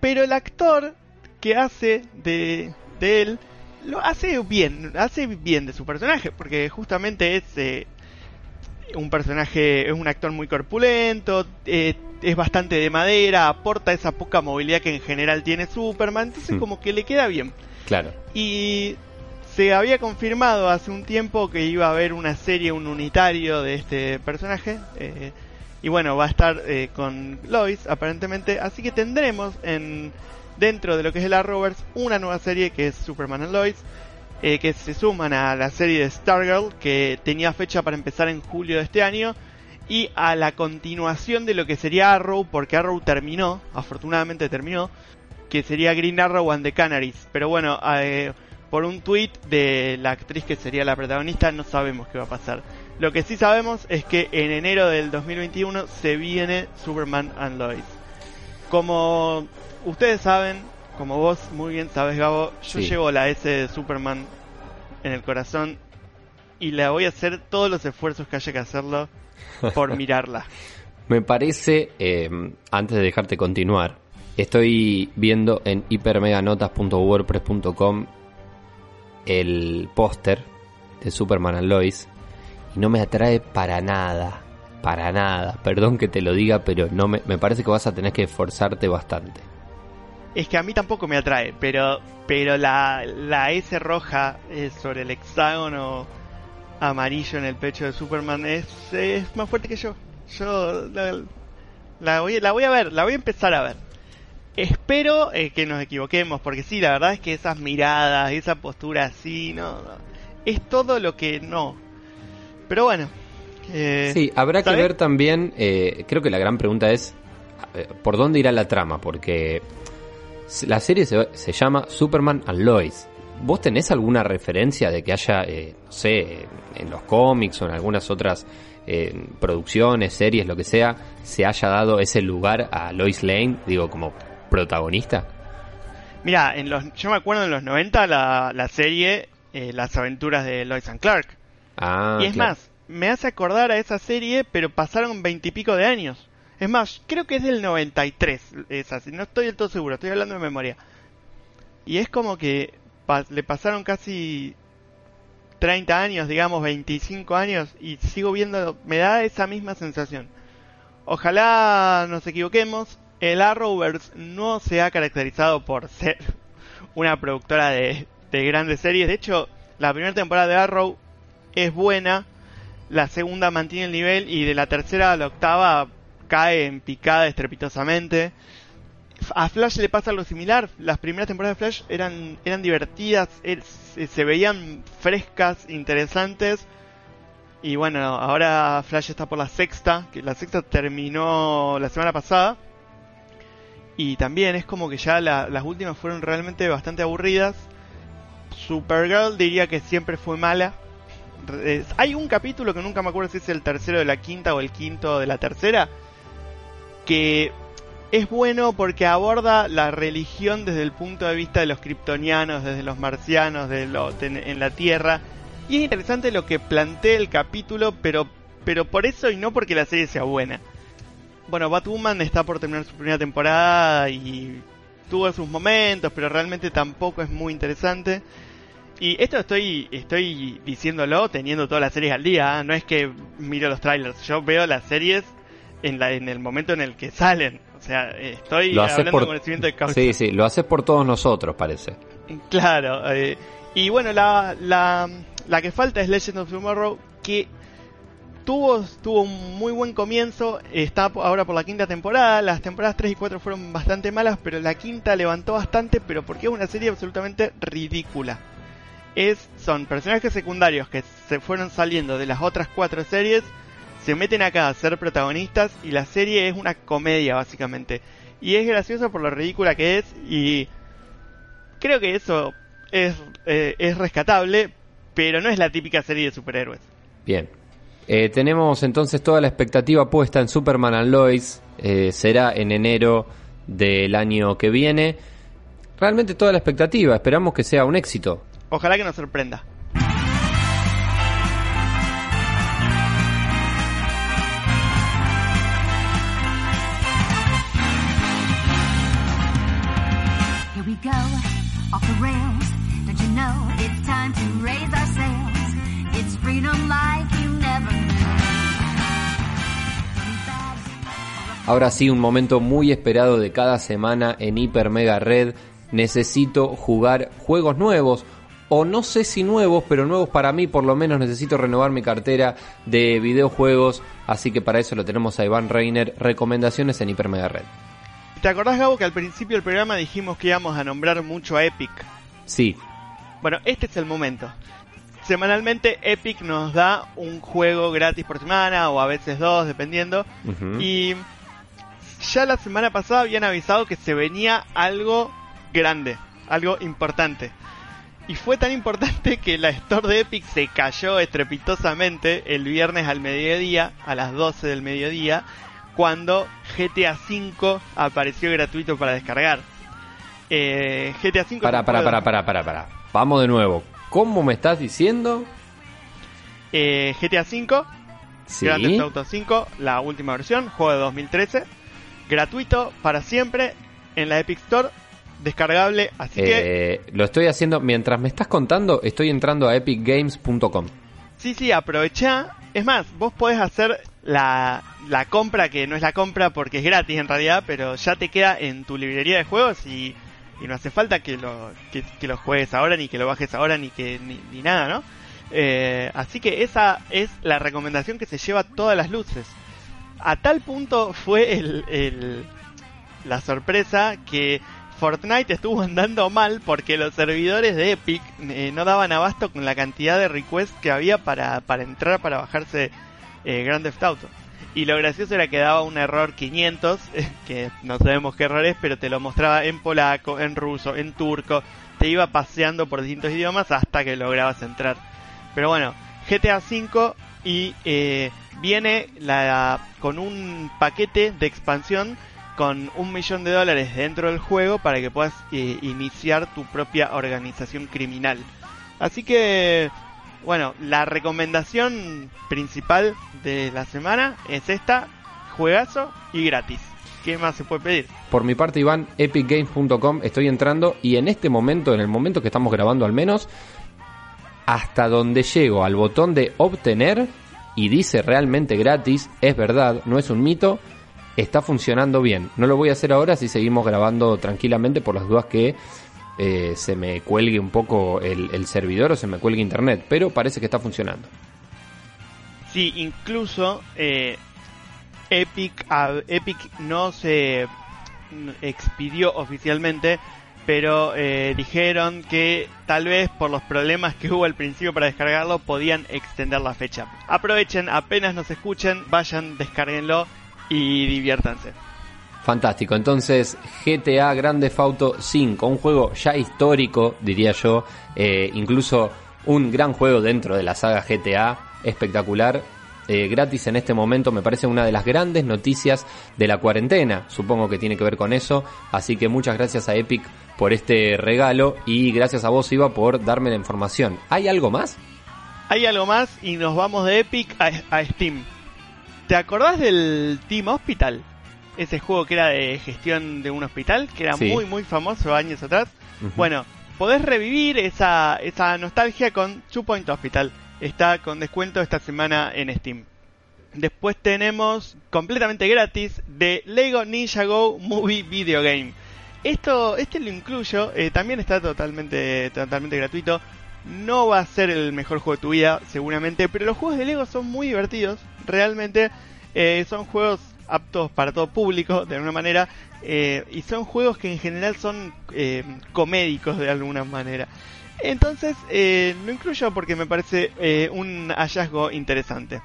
Pero el actor que hace de, de él lo hace bien, hace bien de su personaje, porque justamente es eh, un personaje, es un actor muy corpulento, eh, es bastante de madera, aporta esa poca movilidad que en general tiene Superman, entonces Hmm. como que le queda bien. Claro. Y se había confirmado hace un tiempo que iba a haber una serie, un unitario de este personaje. eh, y bueno, va a estar eh, con Lois aparentemente. Así que tendremos en dentro de lo que es el Arrowverse una nueva serie que es Superman and Lois. eh, que se suman a la serie de Stargirl que tenía fecha para empezar en julio de este año. Y a la continuación de lo que sería Arrow, porque Arrow terminó, afortunadamente terminó, que sería Green Arrow and the Canaries. Pero bueno, eh, por un tweet de la actriz que sería la protagonista no sabemos qué va a pasar. Lo que sí sabemos es que en enero del 2021 se viene Superman and Lois. Como ustedes saben, como vos muy bien sabes Gabo, yo Sí. llevo la S de Superman en el corazón y la voy a hacer todos los esfuerzos que haya que hacerlo por mirarla. Me parece, eh, antes de dejarte continuar, estoy viendo en hipermeganotas.wordpress.com el póster de Superman and Lois y no me atrae para nada, para nada. Perdón que te lo diga, pero no me, me parece que vas a tener que esforzarte bastante. Es que a mí tampoco me atrae, pero pero la, la S roja eh, sobre el hexágono amarillo en el pecho de Superman es, más fuerte que yo. Yo la, voy, la voy a ver, la voy a empezar a ver. Espero eh, que nos equivoquemos, porque sí, la verdad es que esas miradas, esa postura así, no, es todo lo que no. Pero bueno. eh, Sí, habrá que ver también, eh, creo que la gran pregunta es, eh, ¿por dónde irá la trama? Porque la serie se, se llama Superman and Lois. ¿Vos tenés alguna referencia de que haya, eh, no sé, en los cómics o en algunas otras eh, producciones, series, lo que sea, se haya dado ese lugar a Lois Lane, digo, como protagonista? Mira, en los, yo me acuerdo en los 90 la, la serie eh, Las aventuras de Lois and Clark. Ah, y es claro. más, me hace acordar a esa serie, pero pasaron veintipico de años. Es más, creo que es del 93, esa, si no estoy del todo seguro, estoy hablando de memoria. Y es como que le pasaron casi 30 años, digamos 25 años, y sigo viendo, me da esa misma sensación. Ojalá nos equivoquemos, el Arrowverse no se ha caracterizado por ser una productora de, de grandes series. De hecho, la primera temporada de Arrow es buena, la segunda mantiene el nivel y de la tercera a la octava cae en picada estrepitosamente. A Flash le pasa algo similar. Las primeras temporadas de Flash eran, eran divertidas, er- se se veían frescas, interesantes. Y bueno, ahora Flash está por la sexta, que la sexta terminó la semana pasada. Y también es como que ya la- las últimas fueron realmente bastante aburridas. Supergirl diría que siempre fue mala. Hay un capítulo que nunca me acuerdo si es el tercero de la quinta o el quinto de la tercera. Que es bueno porque aborda la religión desde el punto de vista de los kryptonianos, desde los marcianos, de lo, en la Tierra. Y es interesante lo que plantea el capítulo, pero, pero por eso y no porque la serie sea buena. Bueno, Batwoman está por terminar su primera temporada y tuvo sus momentos, pero realmente tampoco es muy interesante. Y esto estoy estoy diciéndolo teniendo todas las series al día, ¿ah? no es que miro los trailers, yo veo las series en la en el momento en el que salen. O sea, estoy Lo hablando por... de conocimiento de causa. Sí, sí, lo haces por todos nosotros, parece. Claro, eh, y bueno, la, la, la que falta es Legend of Tomorrow, que tuvo, tuvo un muy buen comienzo, está ahora por la quinta temporada, las temporadas 3 y 4 fueron bastante malas, pero la quinta levantó bastante, pero porque es una serie absolutamente ridícula. Es, son personajes secundarios que se fueron saliendo de las otras cuatro series, se meten acá a ser protagonistas y la serie es una comedia básicamente. Y es graciosa por lo ridícula que es y creo que eso es, eh, es rescatable, pero no es la típica serie de superhéroes. Bien. Eh, tenemos entonces toda la expectativa puesta en Superman and Lois. Eh, será en enero del año que viene. Realmente toda la expectativa. Esperamos que sea un éxito. Ojalá que nos sorprenda. Ahora sí, un momento muy esperado de cada semana en Hiper Mega Red. Necesito jugar juegos nuevos o no sé si nuevos, pero nuevos para mí, por lo menos necesito renovar mi cartera de videojuegos, así que para eso lo tenemos a Iván Reiner, recomendaciones en Hiper Mega Red. ¿Te acordás, Gabo, que al principio del programa dijimos que íbamos a nombrar mucho a Epic? Sí. Bueno, este es el momento. Semanalmente Epic nos da un juego gratis por semana o a veces dos, dependiendo. Y ya la semana pasada habían avisado que se venía algo grande, algo importante. Y fue tan importante que la store de Epic se cayó estrepitosamente el viernes al mediodía, a las 12 del mediodía, cuando GTA V apareció gratuito para descargar. Eh, GTA V... Para, para, para, para, para, para. Vamos de nuevo. ¿Cómo me estás diciendo? Eh, GTA V, ¿Sí? Grand Theft Auto 5, la última versión, juego de 2013, gratuito para siempre en la Epic Store descargable, así que... Eh, lo estoy haciendo, mientras me estás contando, estoy entrando a epicgames.com. Sí, sí, aprovecha. Es más, vos podés hacer la, la compra, que no es la compra porque es gratis en realidad, pero ya te queda en tu librería de juegos y, y no hace falta que lo, que, lo juegues ahora, ni que lo bajes ahora, ni que ni, nada, ¿no? Eh, así que esa es la recomendación que se lleva todas las luces. A tal punto fue el, el la sorpresa que Fortnite estuvo andando mal porque los servidores de Epic eh, no daban abasto con la cantidad de requests que había para, para entrar para bajarse eh, Grand Theft Auto. Y lo gracioso era que daba un error 500, que no sabemos qué error es, pero te lo mostraba en polaco, en ruso, en turco, te iba paseando por distintos idiomas hasta que lograbas entrar. Pero bueno, GTA V y eh, viene la, con un paquete de expansión con un millón de dólares dentro del juego para que puedas eh, iniciar tu propia organización criminal. Así que, bueno, la recomendación principal de la semana es esta, juegazo y gratis. ¿Qué más se puede pedir? Por mi parte, Iván, epicgames.com, estoy entrando y en este momento, en el momento que estamos grabando al menos, hasta donde llego al botón de obtener y dice realmente gratis, es verdad, no es un mito, está funcionando bien. No lo voy a hacer ahora si seguimos grabando tranquilamente por las dudas que eh, se me cuelgue un poco el, servidor o se me cuelgue internet, pero parece que está funcionando. Sí, incluso eh, Epic, Epic no se expidió oficialmente, pero eh, dijeron que tal vez por los problemas que hubo al principio para descargarlo podían extender la fecha. Aprovechen, apenas nos escuchen, vayan, descarguenlo y diviértanse. Fantástico, entonces GTA Grande Auto 5, un juego ya histórico, diría yo, eh, incluso un gran juego dentro de la saga GTA, espectacular, eh, gratis en este momento, me parece una de las grandes noticias de la cuarentena, supongo que tiene que ver con eso, así que muchas gracias a Epic por este regalo y gracias a vos Iba por darme la información. ¿Hay algo más? Hay algo más y nos vamos de Epic a Steam. ¿Te acordás del Team Hospital? Ese juego que era de gestión de un hospital, que era muy, muy famoso años atrás. Bueno, podés revivir esa, esa nostalgia con Two Point Hospital. Está con descuento esta semana en Steam. Después tenemos completamente gratis de Lego Ninja Go Movie Video Game. Esto, este lo incluyo, eh, también está totalmente, totalmente gratuito. No va a ser el mejor juego de tu vida, seguramente, pero los juegos de Lego son muy divertidos. Realmente eh, son juegos aptos para todo público, de alguna manera, eh, y son juegos que en general son eh, comédicos de alguna manera. Entonces, lo incluyo porque me parece un hallazgo interesante.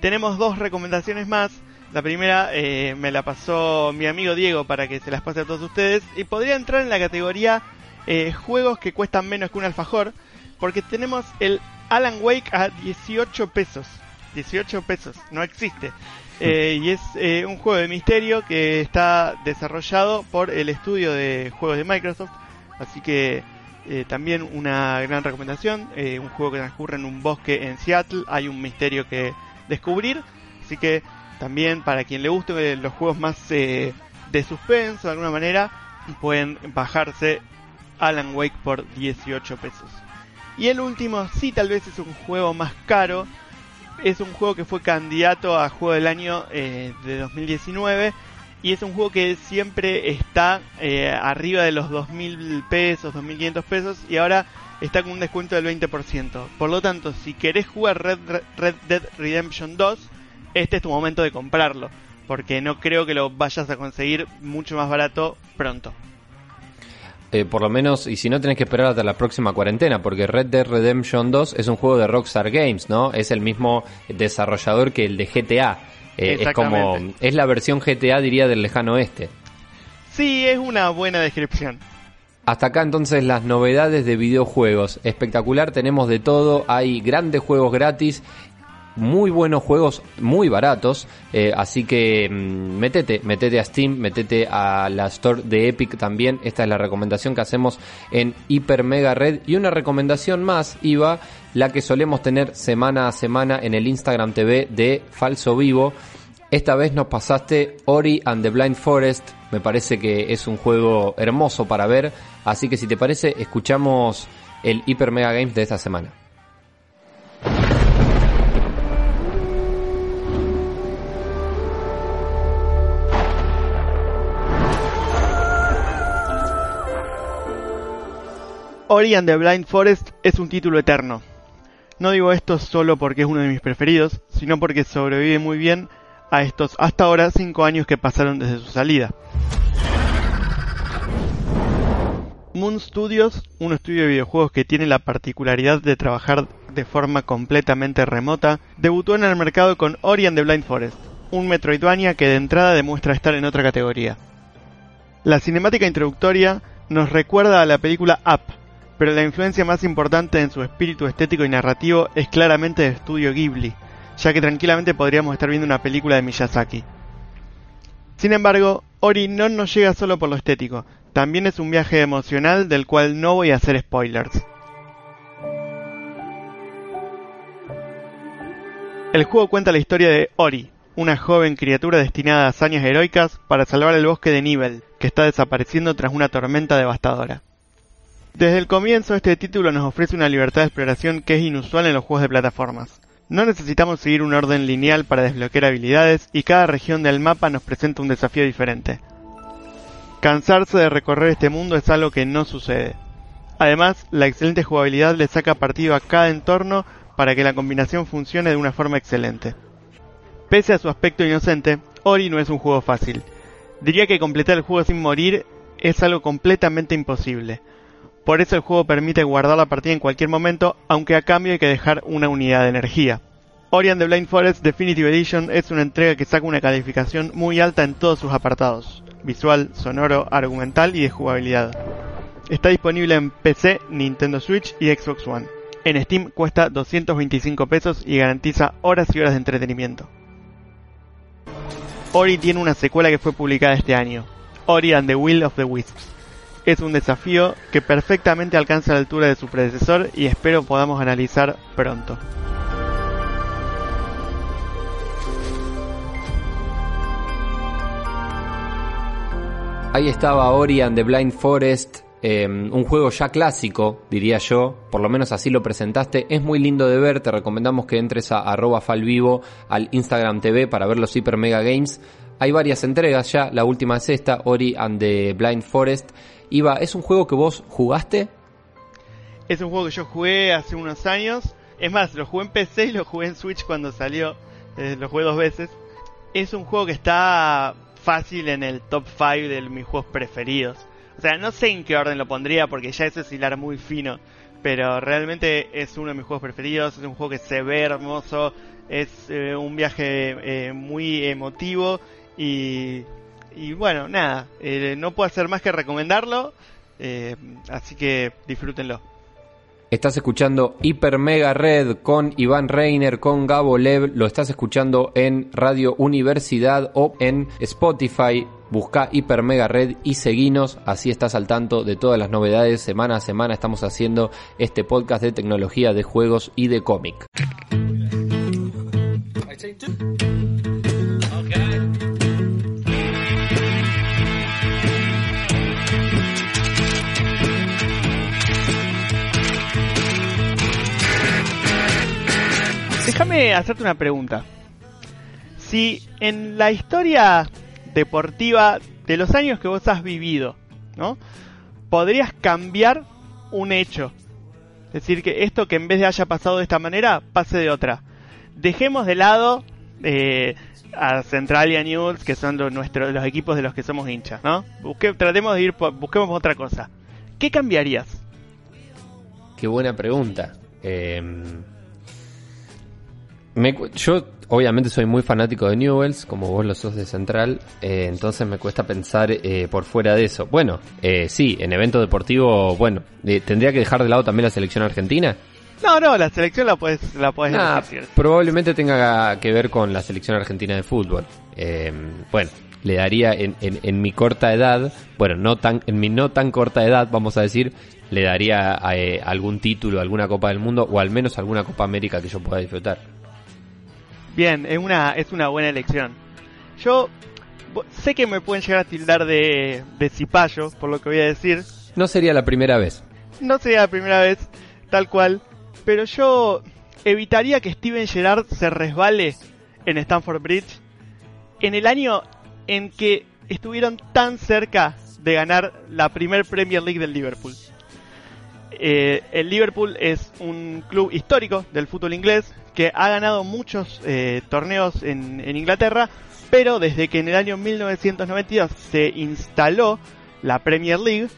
Tenemos dos recomendaciones más. La primera me la pasó mi amigo Diego para que se las pase a todos ustedes. Y podría entrar en la categoría eh, juegos que cuestan menos que un alfajor, porque tenemos el Alan Wake a 18 pesos. 18 pesos, no existe. Eh, y es eh, un juego de misterio que está desarrollado por el estudio de juegos de Microsoft. Así que también una gran recomendación. un juego que transcurre en un bosque en Seattle. Hay un misterio que descubrir. Así que también para quien le guste los juegos más de suspenso de alguna manera, pueden bajarse Alan Wake por 18 pesos. Y el último, sí, tal vez es un juego más caro. Es un juego que fue candidato a juego del año eh, de 2019. Y es un juego que siempre está eh, arriba de los 2.000 pesos, 2.500 pesos. Y ahora está con un descuento del 20%. Por lo tanto, si querés jugar Red, Red Dead Redemption 2, este es tu momento de comprarlo. Porque no creo que lo vayas a conseguir mucho más barato pronto. Eh, por lo menos, y si no tenés que esperar hasta la próxima cuarentena, porque Red Dead Redemption 2 es un juego de Rockstar Games, ¿no? Es el mismo desarrollador que el de GTA. Eh, es como, es la versión GTA, diría, del lejano oeste. Sí, es una buena descripción. Hasta acá entonces las novedades de videojuegos. Espectacular, tenemos de todo, hay grandes juegos gratis muy buenos juegos muy baratos eh, así que mm, metete metete a Steam metete a la store de Epic también. Esta es la recomendación que hacemos en Hiper Mega Red. Y una recomendación más Iba la que solemos tener semana a semana en el Instagram TV de Falso Vivo. Esta vez nos pasaste Ori and the Blind Forest. Me parece que es un juego hermoso para ver. Así que si te parece escuchamos el Hyper Mega Games de esta semana Ori and the Blind Forest es un título eterno. No digo esto solo porque es uno de mis preferidos, sino porque sobrevive muy bien a estos hasta ahora 5 años que pasaron desde su salida. Moon Studios, un estudio de videojuegos que tiene la particularidad de trabajar de forma completamente remota, debutó en el mercado con Ori and the Blind Forest, un Metroidvania que de entrada demuestra estar en otra categoría. La cinemática introductoria nos recuerda a la película Up, pero la influencia más importante en su espíritu estético y narrativo es claramente de estudio Ghibli, ya que tranquilamente podríamos estar viendo una película de Miyazaki. Sin embargo, Ori no nos llega solo por lo estético, también es un viaje emocional del cual no voy a hacer spoilers. El juego cuenta la historia de Ori, una joven criatura destinada a hazañas heroicas para salvar el bosque de Nibel, que está desapareciendo tras una tormenta devastadora. Desde el comienzo este título nos ofrece una libertad de exploración que es inusual en los juegos de plataformas. No necesitamos seguir un orden lineal para desbloquear habilidades y cada región del mapa nos presenta un desafío diferente. Cansarse de recorrer este mundo es algo que no sucede. Además, la excelente jugabilidad le saca partido a cada entorno para que la combinación funcione de una forma excelente. Pese a su aspecto inocente, Ori no es un juego fácil. Diría que completar el juego sin morir es algo completamente imposible. Por eso el juego permite guardar la partida en cualquier momento, aunque a cambio hay que dejar una unidad de energía. Ori and the Blind Forest Definitive Edition es una entrega que saca una calificación muy alta en todos sus apartados, visual, sonoro, argumental y de jugabilidad. Está disponible en PC, Nintendo Switch y Xbox One. En Steam cuesta 225 pesos y garantiza horas y horas de entretenimiento. Ori tiene una secuela que fue publicada este año, Ori and the Will of the Wisps es un desafío que perfectamente alcanza la altura de su predecesor y espero podamos analizar pronto. Ahí estaba Ori and the Blind Forest, em, un juego ya clásico, diría yo, por lo menos así lo presentaste, es muy lindo de ver, te recomendamos que entres a arroba falvivo al Instagram TV para ver los Hyper Mega Games. Hay varias entregas ya, la última es esta, Ori and the Blind Forest, Iba, ¿es un juego que vos jugaste? Es un juego que yo jugué hace unos años. Es más, lo jugué en PC y lo jugué en Switch cuando salió. Eh, lo jugué dos veces. Es un juego que está fácil en el top 5 de mis juegos preferidos. O sea, no sé en qué orden lo pondría porque ya es hilar muy fino. Pero realmente es uno de mis juegos preferidos. Es un juego que se ve hermoso. Es eh, un viaje eh, muy emotivo. Y y bueno, nada, eh, no puedo hacer más que recomendarlo, eh, así que disfrútenlo. Estás escuchando Hiper Mega Red con Iván Reiner, con Gabo Lev, lo estás escuchando en Radio Universidad o en Spotify. Busca Hiper Mega Red y seguinos, así estás al tanto de todas las novedades. Semana a semana estamos haciendo este podcast de tecnología, de juegos y de cómic. Déjame hacerte una pregunta. Si en la historia deportiva de los años que vos has vivido, ¿no? Podrías cambiar un hecho. Es decir, que esto que en vez de haya pasado de esta manera, pase de otra. Dejemos de lado eh, a Centralia News, que son los, nuestros, los equipos de los que somos hinchas, ¿no? Busque, tratemos de ir, busquemos otra cosa. ¿Qué cambiarías? Qué buena pregunta. Eh, me, yo obviamente soy muy fanático de Newells, como vos lo sos de Central, eh, entonces me cuesta pensar eh, por fuera de eso. Bueno, eh, sí, en evento deportivo, bueno, eh, ¿tendría que dejar de lado también la selección argentina? No, no, la selección la puedes, la puedes Ah, decir. probablemente tenga que ver con la selección argentina de fútbol. Eh, bueno, le daría en, en, en mi corta edad, bueno, no tan, en mi no tan corta edad, vamos a decir, le daría eh, algún título, alguna Copa del Mundo o al menos alguna Copa América que yo pueda disfrutar. Bien, es una, es una buena elección. Yo sé que me pueden llegar a tildar de, de cipayo, por lo que voy a decir. No sería la primera vez. No sería la primera vez, tal cual. Pero yo evitaría que Steven Gerrard se resbale en Stamford Bridge en el año en que estuvieron tan cerca de ganar la primer Premier League del Liverpool. Eh, el Liverpool es un club histórico del fútbol inglés que ha ganado muchos eh, torneos en, en Inglaterra, pero desde que en el año 1992 se instaló la Premier League,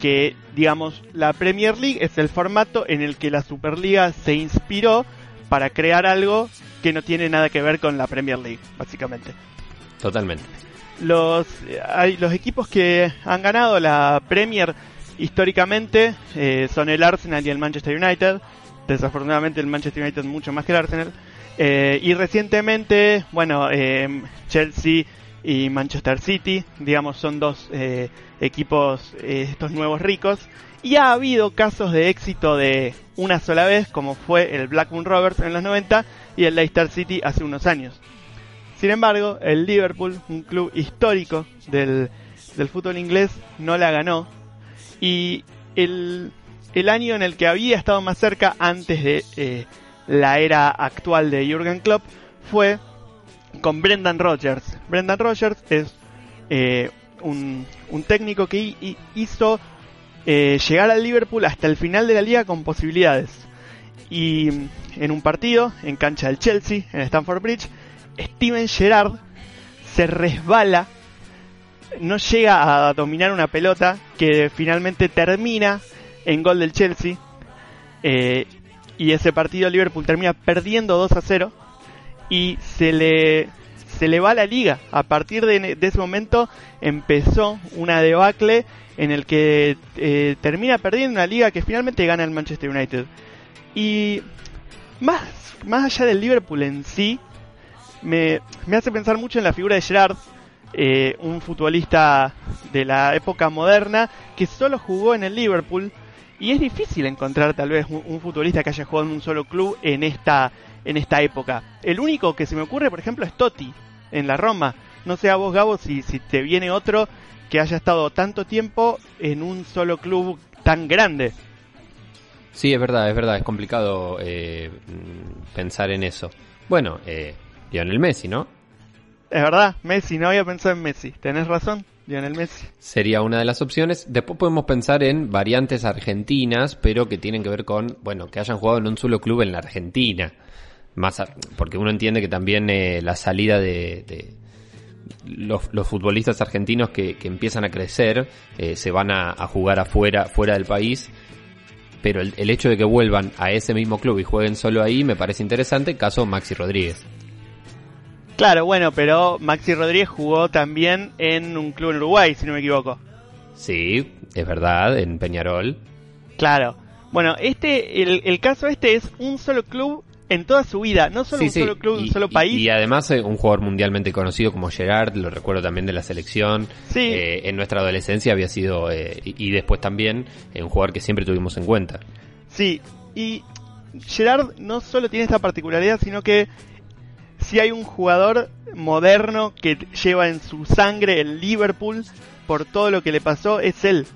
que digamos la Premier League es el formato en el que la Superliga se inspiró para crear algo que no tiene nada que ver con la Premier League, básicamente. Totalmente. Los, hay, los equipos que han ganado la Premier históricamente eh, son el Arsenal y el Manchester United. Desafortunadamente el Manchester United mucho más que el Arsenal. Eh, y recientemente, bueno, eh, Chelsea y Manchester City, digamos, son dos eh, equipos, estos nuevos ricos. Y ha habido casos de éxito de una sola vez, como fue el Blackburn Rovers en los 90 y el Leicester City hace unos años. Sin embargo, el Liverpool, un club histórico del, del fútbol inglés, no la ganó. Y el, el año en el que había estado más cerca antes de eh, la era actual de Jürgen Klopp fue con Brendan Rodgers. Brendan Rodgers es eh, un, técnico que hi- hi- hizo eh, llegar al Liverpool hasta el final de la liga con posibilidades. Y en un partido, en cancha del Chelsea, en Stamford Bridge, Steven Gerrard se resbala, no llega a dominar una pelota que finalmente termina en gol del Chelsea. eh, y ese partido Liverpool termina perdiendo 2 a 0 y se le se le va la liga. A partir de, de ese momento empezó una debacle en el que eh, termina perdiendo una liga que finalmente gana el Manchester United. Y más, más allá del Liverpool en sí, me, me hace pensar mucho en la figura de Gerard, eh, un futbolista de la época moderna que solo jugó en el Liverpool y es difícil encontrar tal vez un, un futbolista que haya jugado en un solo club en esta en esta época. El único que se me ocurre, por ejemplo, es Totti en la Roma. No sé a vos, Gabo, si, si te viene otro que haya estado tanto tiempo en un solo club tan grande. Sí, es verdad, es verdad, es complicado eh, pensar en eso. Bueno, eh, Lionel Messi, ¿no? Es verdad, Messi, no había pensado en Messi. Tenés razón, Sería una de las opciones. Después podemos pensar en variantes argentinas, pero que tienen que ver con, bueno, que hayan jugado en un solo club en la Argentina. Más porque uno entiende que también eh, la salida de, los, futbolistas argentinos que, empiezan a crecer eh, se van a, a jugar afuera, fuera del país. Pero el, el hecho de que vuelvan a ese mismo club y jueguen solo ahí me parece interesante. Caso Maxi Rodríguez. Claro, bueno, pero Maxi Rodríguez jugó también en un club en Uruguay, si no me equivoco. Sí, es verdad, en Peñarol. Claro. Bueno, este, el, el caso este es un solo club en toda su vida, no solo Sí, un sí, solo club, y, un solo país. Y, además eh, un jugador mundialmente conocido como Gerard, lo recuerdo también de la selección. Sí. Eh, en nuestra adolescencia había sido, eh, y, y después también, un jugador que siempre tuvimos en cuenta. Sí, y Gerard no solo tiene esta particularidad, sino que si hay un jugador moderno que lleva en su sangre el Liverpool por todo lo que le pasó, es él.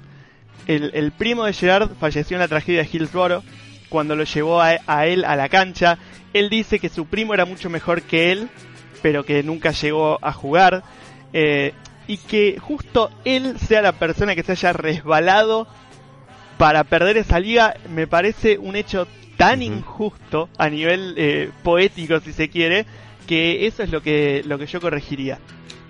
El, el primo de Gerard falleció en la tragedia de Hillsborough cuando lo llevó a, a él a la cancha. Él dice que su primo era mucho mejor que él, pero que nunca llegó a jugar. Eh, y que justo él sea la persona que se haya resbalado para perder esa liga me parece un hecho tan injusto a nivel eh, poético si se quiere que eso es lo que lo que yo corregiría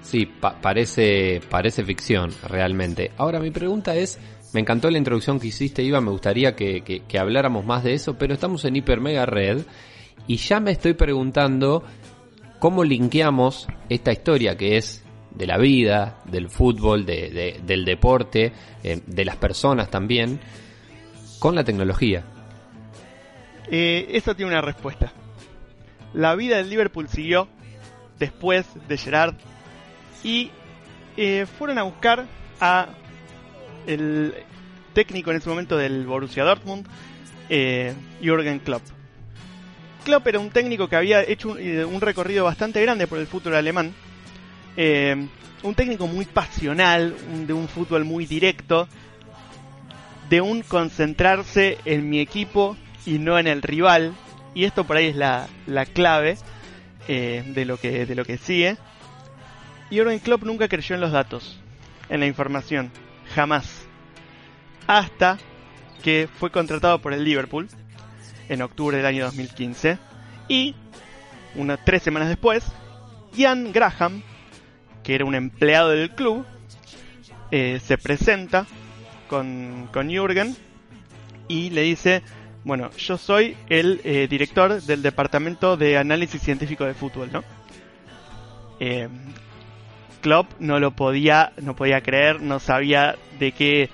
Sí, pa- parece, parece ficción, realmente. Ahora, mi pregunta es, me encantó la introducción que hiciste, Iva, me gustaría que, que- que habláramos más de eso, pero estamos en Hiper Mega Red y ya me estoy preguntando cómo linkeamos esta historia que es de la vida, del fútbol, de- de- del deporte, eh, de las personas también, con la tecnología. Eh, eso tiene una respuesta la vida del Liverpool siguió después de Gerard y eh, fueron a buscar a el técnico en ese momento del Borussia Dortmund, eh, Jürgen Klopp. Klopp era un técnico que había hecho un, eh, recorrido bastante grande por el fútbol alemán. Un técnico muy pasional, un- de un fútbol muy directo, de un concentrarse en mi equipo y no en el rival. Y esto por ahí es la, la clave eh, de, lo que, de lo que sigue. Jürgen Klopp nunca creyó en los datos, en la información, jamás. Hasta que fue contratado por el Liverpool en octubre del año 2015 y unas tres semanas después, Ian Graham, que era un empleado del club, eh, se presenta con, con Jürgen y le dice, bueno, yo soy el eh, director del departamento de análisis científico de fútbol, ¿no? Eh, Klopp no lo podía, no podía creer, no sabía de qué,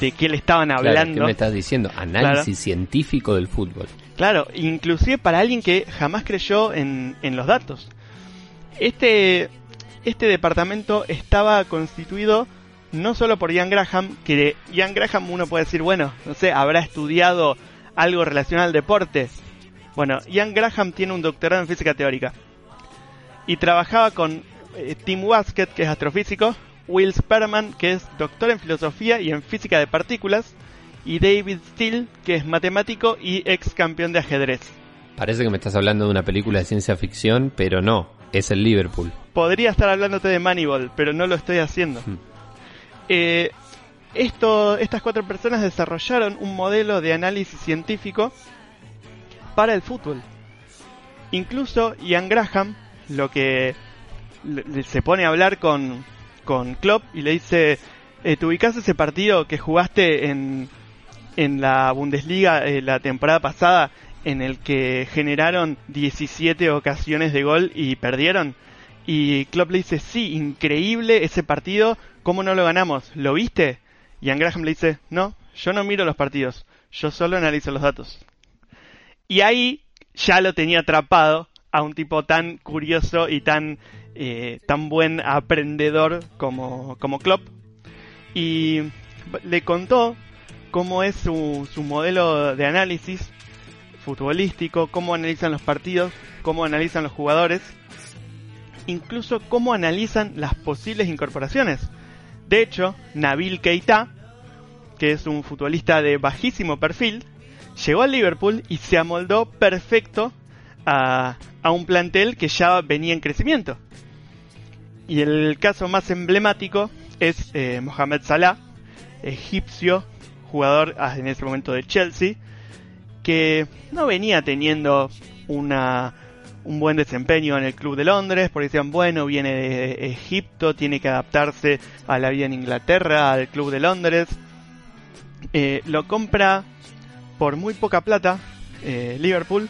de qué le estaban Claro, ¿Qué hablando. me estás diciendo? Análisis científico del fútbol. Claro, inclusive para alguien que jamás creyó en, en los datos. Este, este departamento estaba constituido no solo por Ian Graham, que Ian Graham uno puede decir, bueno, no sé, habrá estudiado algo relacionado al deporte. Bueno, Ian Graham tiene un doctorado en física teórica. Y trabajaba con eh, Tim Waskett, que es astrofísico, Will Sperman, que es doctor en filosofía y en física de partículas, y David Steele, que es matemático y ex campeón de ajedrez. Parece que me estás hablando de una película de ciencia ficción, pero no, es el Liverpool. Podría estar hablándote de Moneyball, pero no lo estoy haciendo. Hmm. Eh, esto, estas cuatro personas desarrollaron un modelo de análisis científico para el fútbol. Incluso Ian Graham, lo que se pone a hablar con, con Klopp y le dice, eh, ¿te ubicás ese partido que jugaste en, en la Bundesliga eh, la temporada pasada en el que generaron 17 ocasiones de gol y perdieron? Y Klopp le dice, sí, increíble ese partido, ¿cómo no lo ganamos? ¿Lo viste? Ian Graham le dice, no, yo no miro los partidos, yo solo analizo los datos. Y ahí ya lo tenía atrapado a un tipo tan curioso y tan, eh, tan buen aprendedor como, como Klopp. Y le contó cómo es su, su modelo de análisis futbolístico, cómo analizan los partidos, cómo analizan los jugadores, incluso cómo analizan las posibles incorporaciones. De hecho, Nabil Keita, que es un futbolista de bajísimo perfil, llegó al Liverpool y se amoldó perfecto a, a un plantel que ya venía en crecimiento. Y el caso más emblemático es eh, Mohamed Salah, egipcio, jugador ah, en ese momento de Chelsea, que no venía teniendo una, un buen desempeño en el club de Londres, porque decían, bueno, viene de Egipto, tiene que adaptarse a la vida en Inglaterra, al club de Londres. Eh, lo compra por muy poca plata eh, Liverpool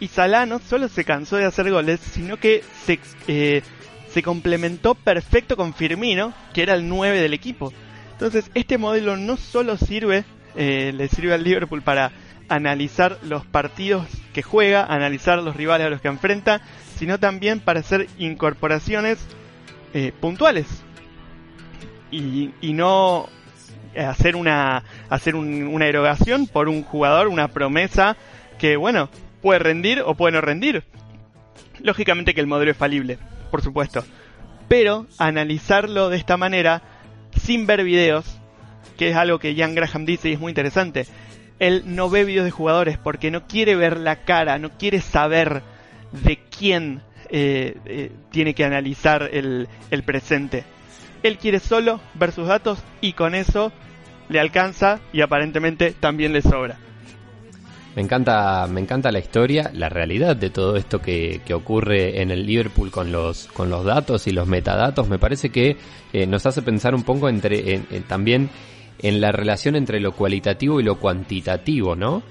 y Salah no solo se cansó de hacer goles, sino que se, eh, complementó perfecto con Firmino, que era el 9 del equipo. Entonces, este modelo no solo sirve, le sirve al Liverpool para analizar los partidos que juega, analizar los rivales a los que enfrenta, sino también para hacer incorporaciones eh, puntuales y, no hacer una hacer un- una erogación por un jugador, una promesa que bueno puede rendir o puede no rendir. Lógicamente que el modelo es falible, por supuesto, pero analizarlo de esta manera sin ver videos, que es algo que Jan Graham dice y es muy interesante. Él no ve videos de jugadores porque no quiere ver la cara, no quiere saber de quién eh, eh, tiene que analizar el, el presente. Él quiere solo ver sus datos y con eso le alcanza y aparentemente también le sobra. Me encanta, me encanta la historia, la realidad de todo esto que, ocurre en el Liverpool con los, con los datos y los metadatos. Me parece que eh, nos hace pensar un poco entre, también en la relación entre lo cualitativo y lo cuantitativo, ¿no?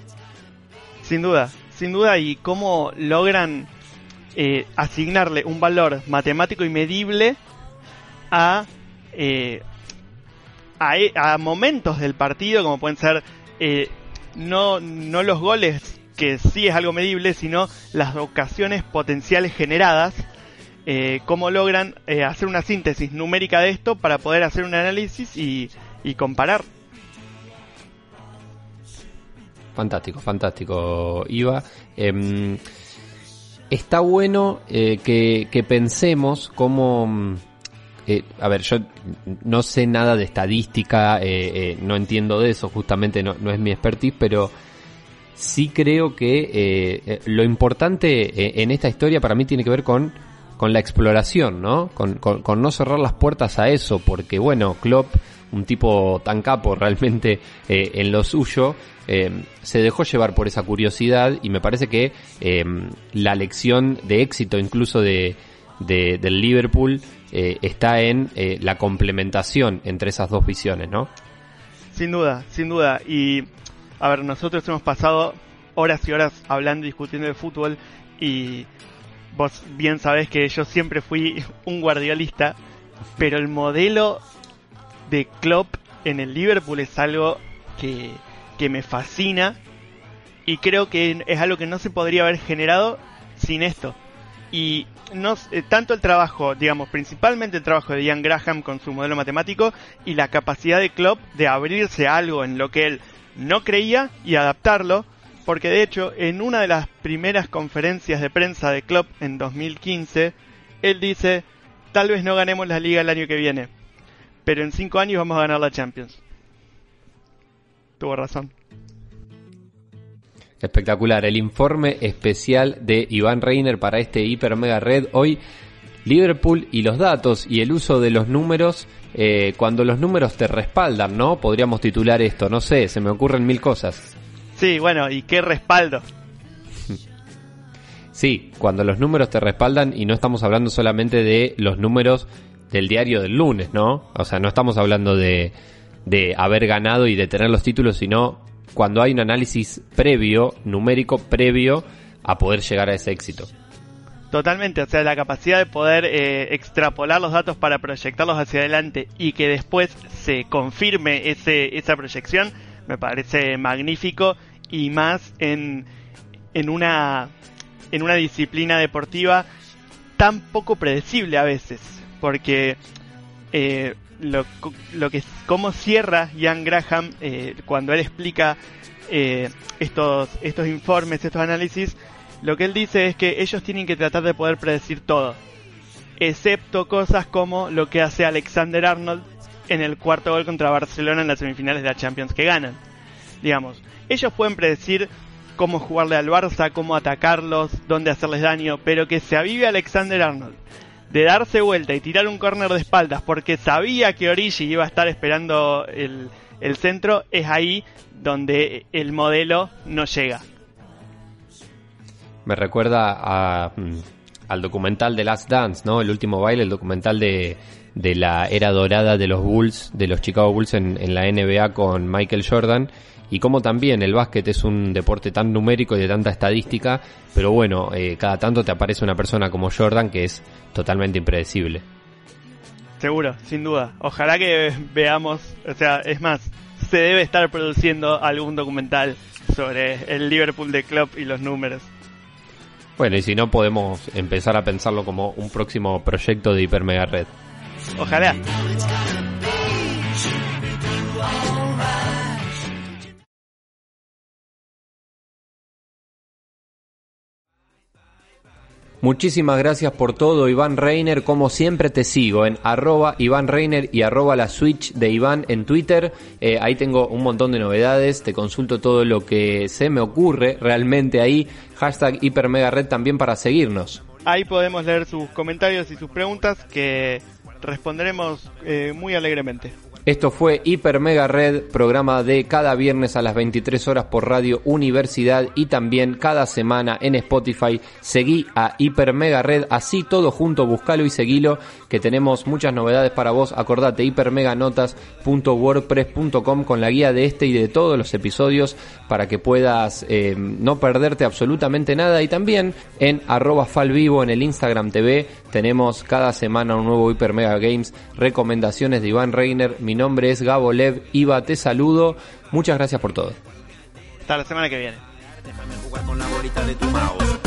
Sin duda, sin duda, y cómo logran eh, asignarle un valor matemático y medible a, eh, a, a, momentos del partido, como pueden ser eh, no, no los goles, que sí es algo medible, sino las ocasiones potenciales generadas, eh, cómo logran eh, hacer una síntesis numérica de esto para poder hacer un análisis y, y comparar. Fantástico, fantástico, Iva. Eh, está bueno eh, que, que, pensemos cómo... Eh, a ver, yo no sé nada de estadística, eh, eh, no entiendo de eso, justamente no, no, es mi expertise, pero sí creo que lo importante en esta historia para mí tiene que ver con, con la exploración, ¿no? Con, con, con, no cerrar las puertas a eso, porque bueno, Klopp, un tipo tan capo realmente eh, en lo suyo, se dejó llevar por esa curiosidad y me parece que la lección de éxito incluso de, de del Liverpool eh, está en eh, la complementación entre esas dos visiones, ¿no? Sin duda, sin duda. Y, a ver, nosotros hemos pasado horas y horas hablando y discutiendo de fútbol y vos bien sabés que yo siempre fui un guardiolista, pero el modelo de Klopp en el Liverpool es algo que, que me fascina y creo que es algo que no se podría haber generado sin esto. Y no, eh, tanto el trabajo, digamos, principalmente el trabajo de Ian Graham con su modelo matemático y la capacidad de Klopp de abrirse a algo en lo que él no creía y adaptarlo, porque de hecho en una de las primeras conferencias de prensa de Klopp en 2015, él dice, tal vez no ganemos la liga el año que viene, pero en cinco años vamos a ganar la Champions. Tuvo razón. Espectacular, el informe especial de Iván Reiner para este Hiper Mega Red. Hoy Liverpool y los datos y el uso de los números eh, cuando los números te respaldan, ¿no? Podríamos titular esto, no sé, se me ocurren mil cosas. Sí, bueno, ¿y qué respaldo? sí, cuando los números te respaldan y no estamos hablando solamente de los números del diario del lunes, ¿no? O sea, no estamos hablando de, de haber ganado y de tener los títulos, sino cuando hay un análisis previo, numérico previo, a poder llegar a ese éxito. Totalmente, o sea, la capacidad de poder eh, extrapolar los datos para proyectarlos hacia adelante y que después se confirme ese, esa proyección, me parece magnífico y más en, en, una, en una disciplina deportiva tan poco predecible a veces, porque eh, lo, lo que cómo cierra Ian Graham eh, cuando él explica eh, estos estos informes, estos análisis, lo que él dice es que ellos tienen que tratar de poder predecir todo, excepto cosas como lo que hace Alexander Arnold en el cuarto gol contra Barcelona en las semifinales de la Champions que ganan. Digamos, ellos pueden predecir cómo jugarle al Barça, cómo atacarlos, dónde hacerles daño, pero que se avive Alexander Arnold de darse vuelta y tirar un córner de espaldas porque sabía que Origi iba a estar esperando el, el centro, es ahí donde el modelo no llega. Me recuerda a, mm, al documental de Last Dance, ¿no? El último baile, el documental de, de la era dorada de los Bulls, de los Chicago Bulls en, en la NBA con Michael Jordan y como también el básquet es un deporte tan numérico y de tanta estadística, pero bueno, eh, cada tanto te aparece una persona como Jordan que es totalmente impredecible. Seguro, sin duda. Ojalá que veamos, o sea, es más, se debe estar produciendo algún documental sobre el Liverpool de club y los números. Bueno, y si no, podemos empezar a pensarlo como un próximo proyecto de Hiper Mega Red. Ojalá. Muchísimas gracias por todo, Iván Reiner. Como siempre te sigo en arroba Iván Reiner y arroba la Switch de Iván en Twitter. Eh, ahí tengo un montón de novedades, te consulto todo lo que se me ocurre realmente ahí. Hashtag Hipermegared también para seguirnos. Ahí podemos leer sus comentarios y sus preguntas que responderemos eh, muy alegremente. Esto fue Hiper Mega Red, programa de cada viernes a las 23 horas por Radio Universidad y también cada semana en Spotify. Seguí a Hiper Mega Red, así todo junto, buscalo y seguilo, que tenemos muchas novedades para vos. Acordate, hipermeganotas.wordpress.com con la guía de este y de todos los episodios para que puedas eh, no perderte absolutamente nada. Y también en arroba falvivo en el Instagram TV tenemos cada semana un nuevo Hiper Mega Games, recomendaciones de Iván Reiner, mi nombre es Gabo Lev. Iba, te saludo. Muchas gracias por todo. Hasta la semana que viene. Déjame jugar con la bolita de tu mouse.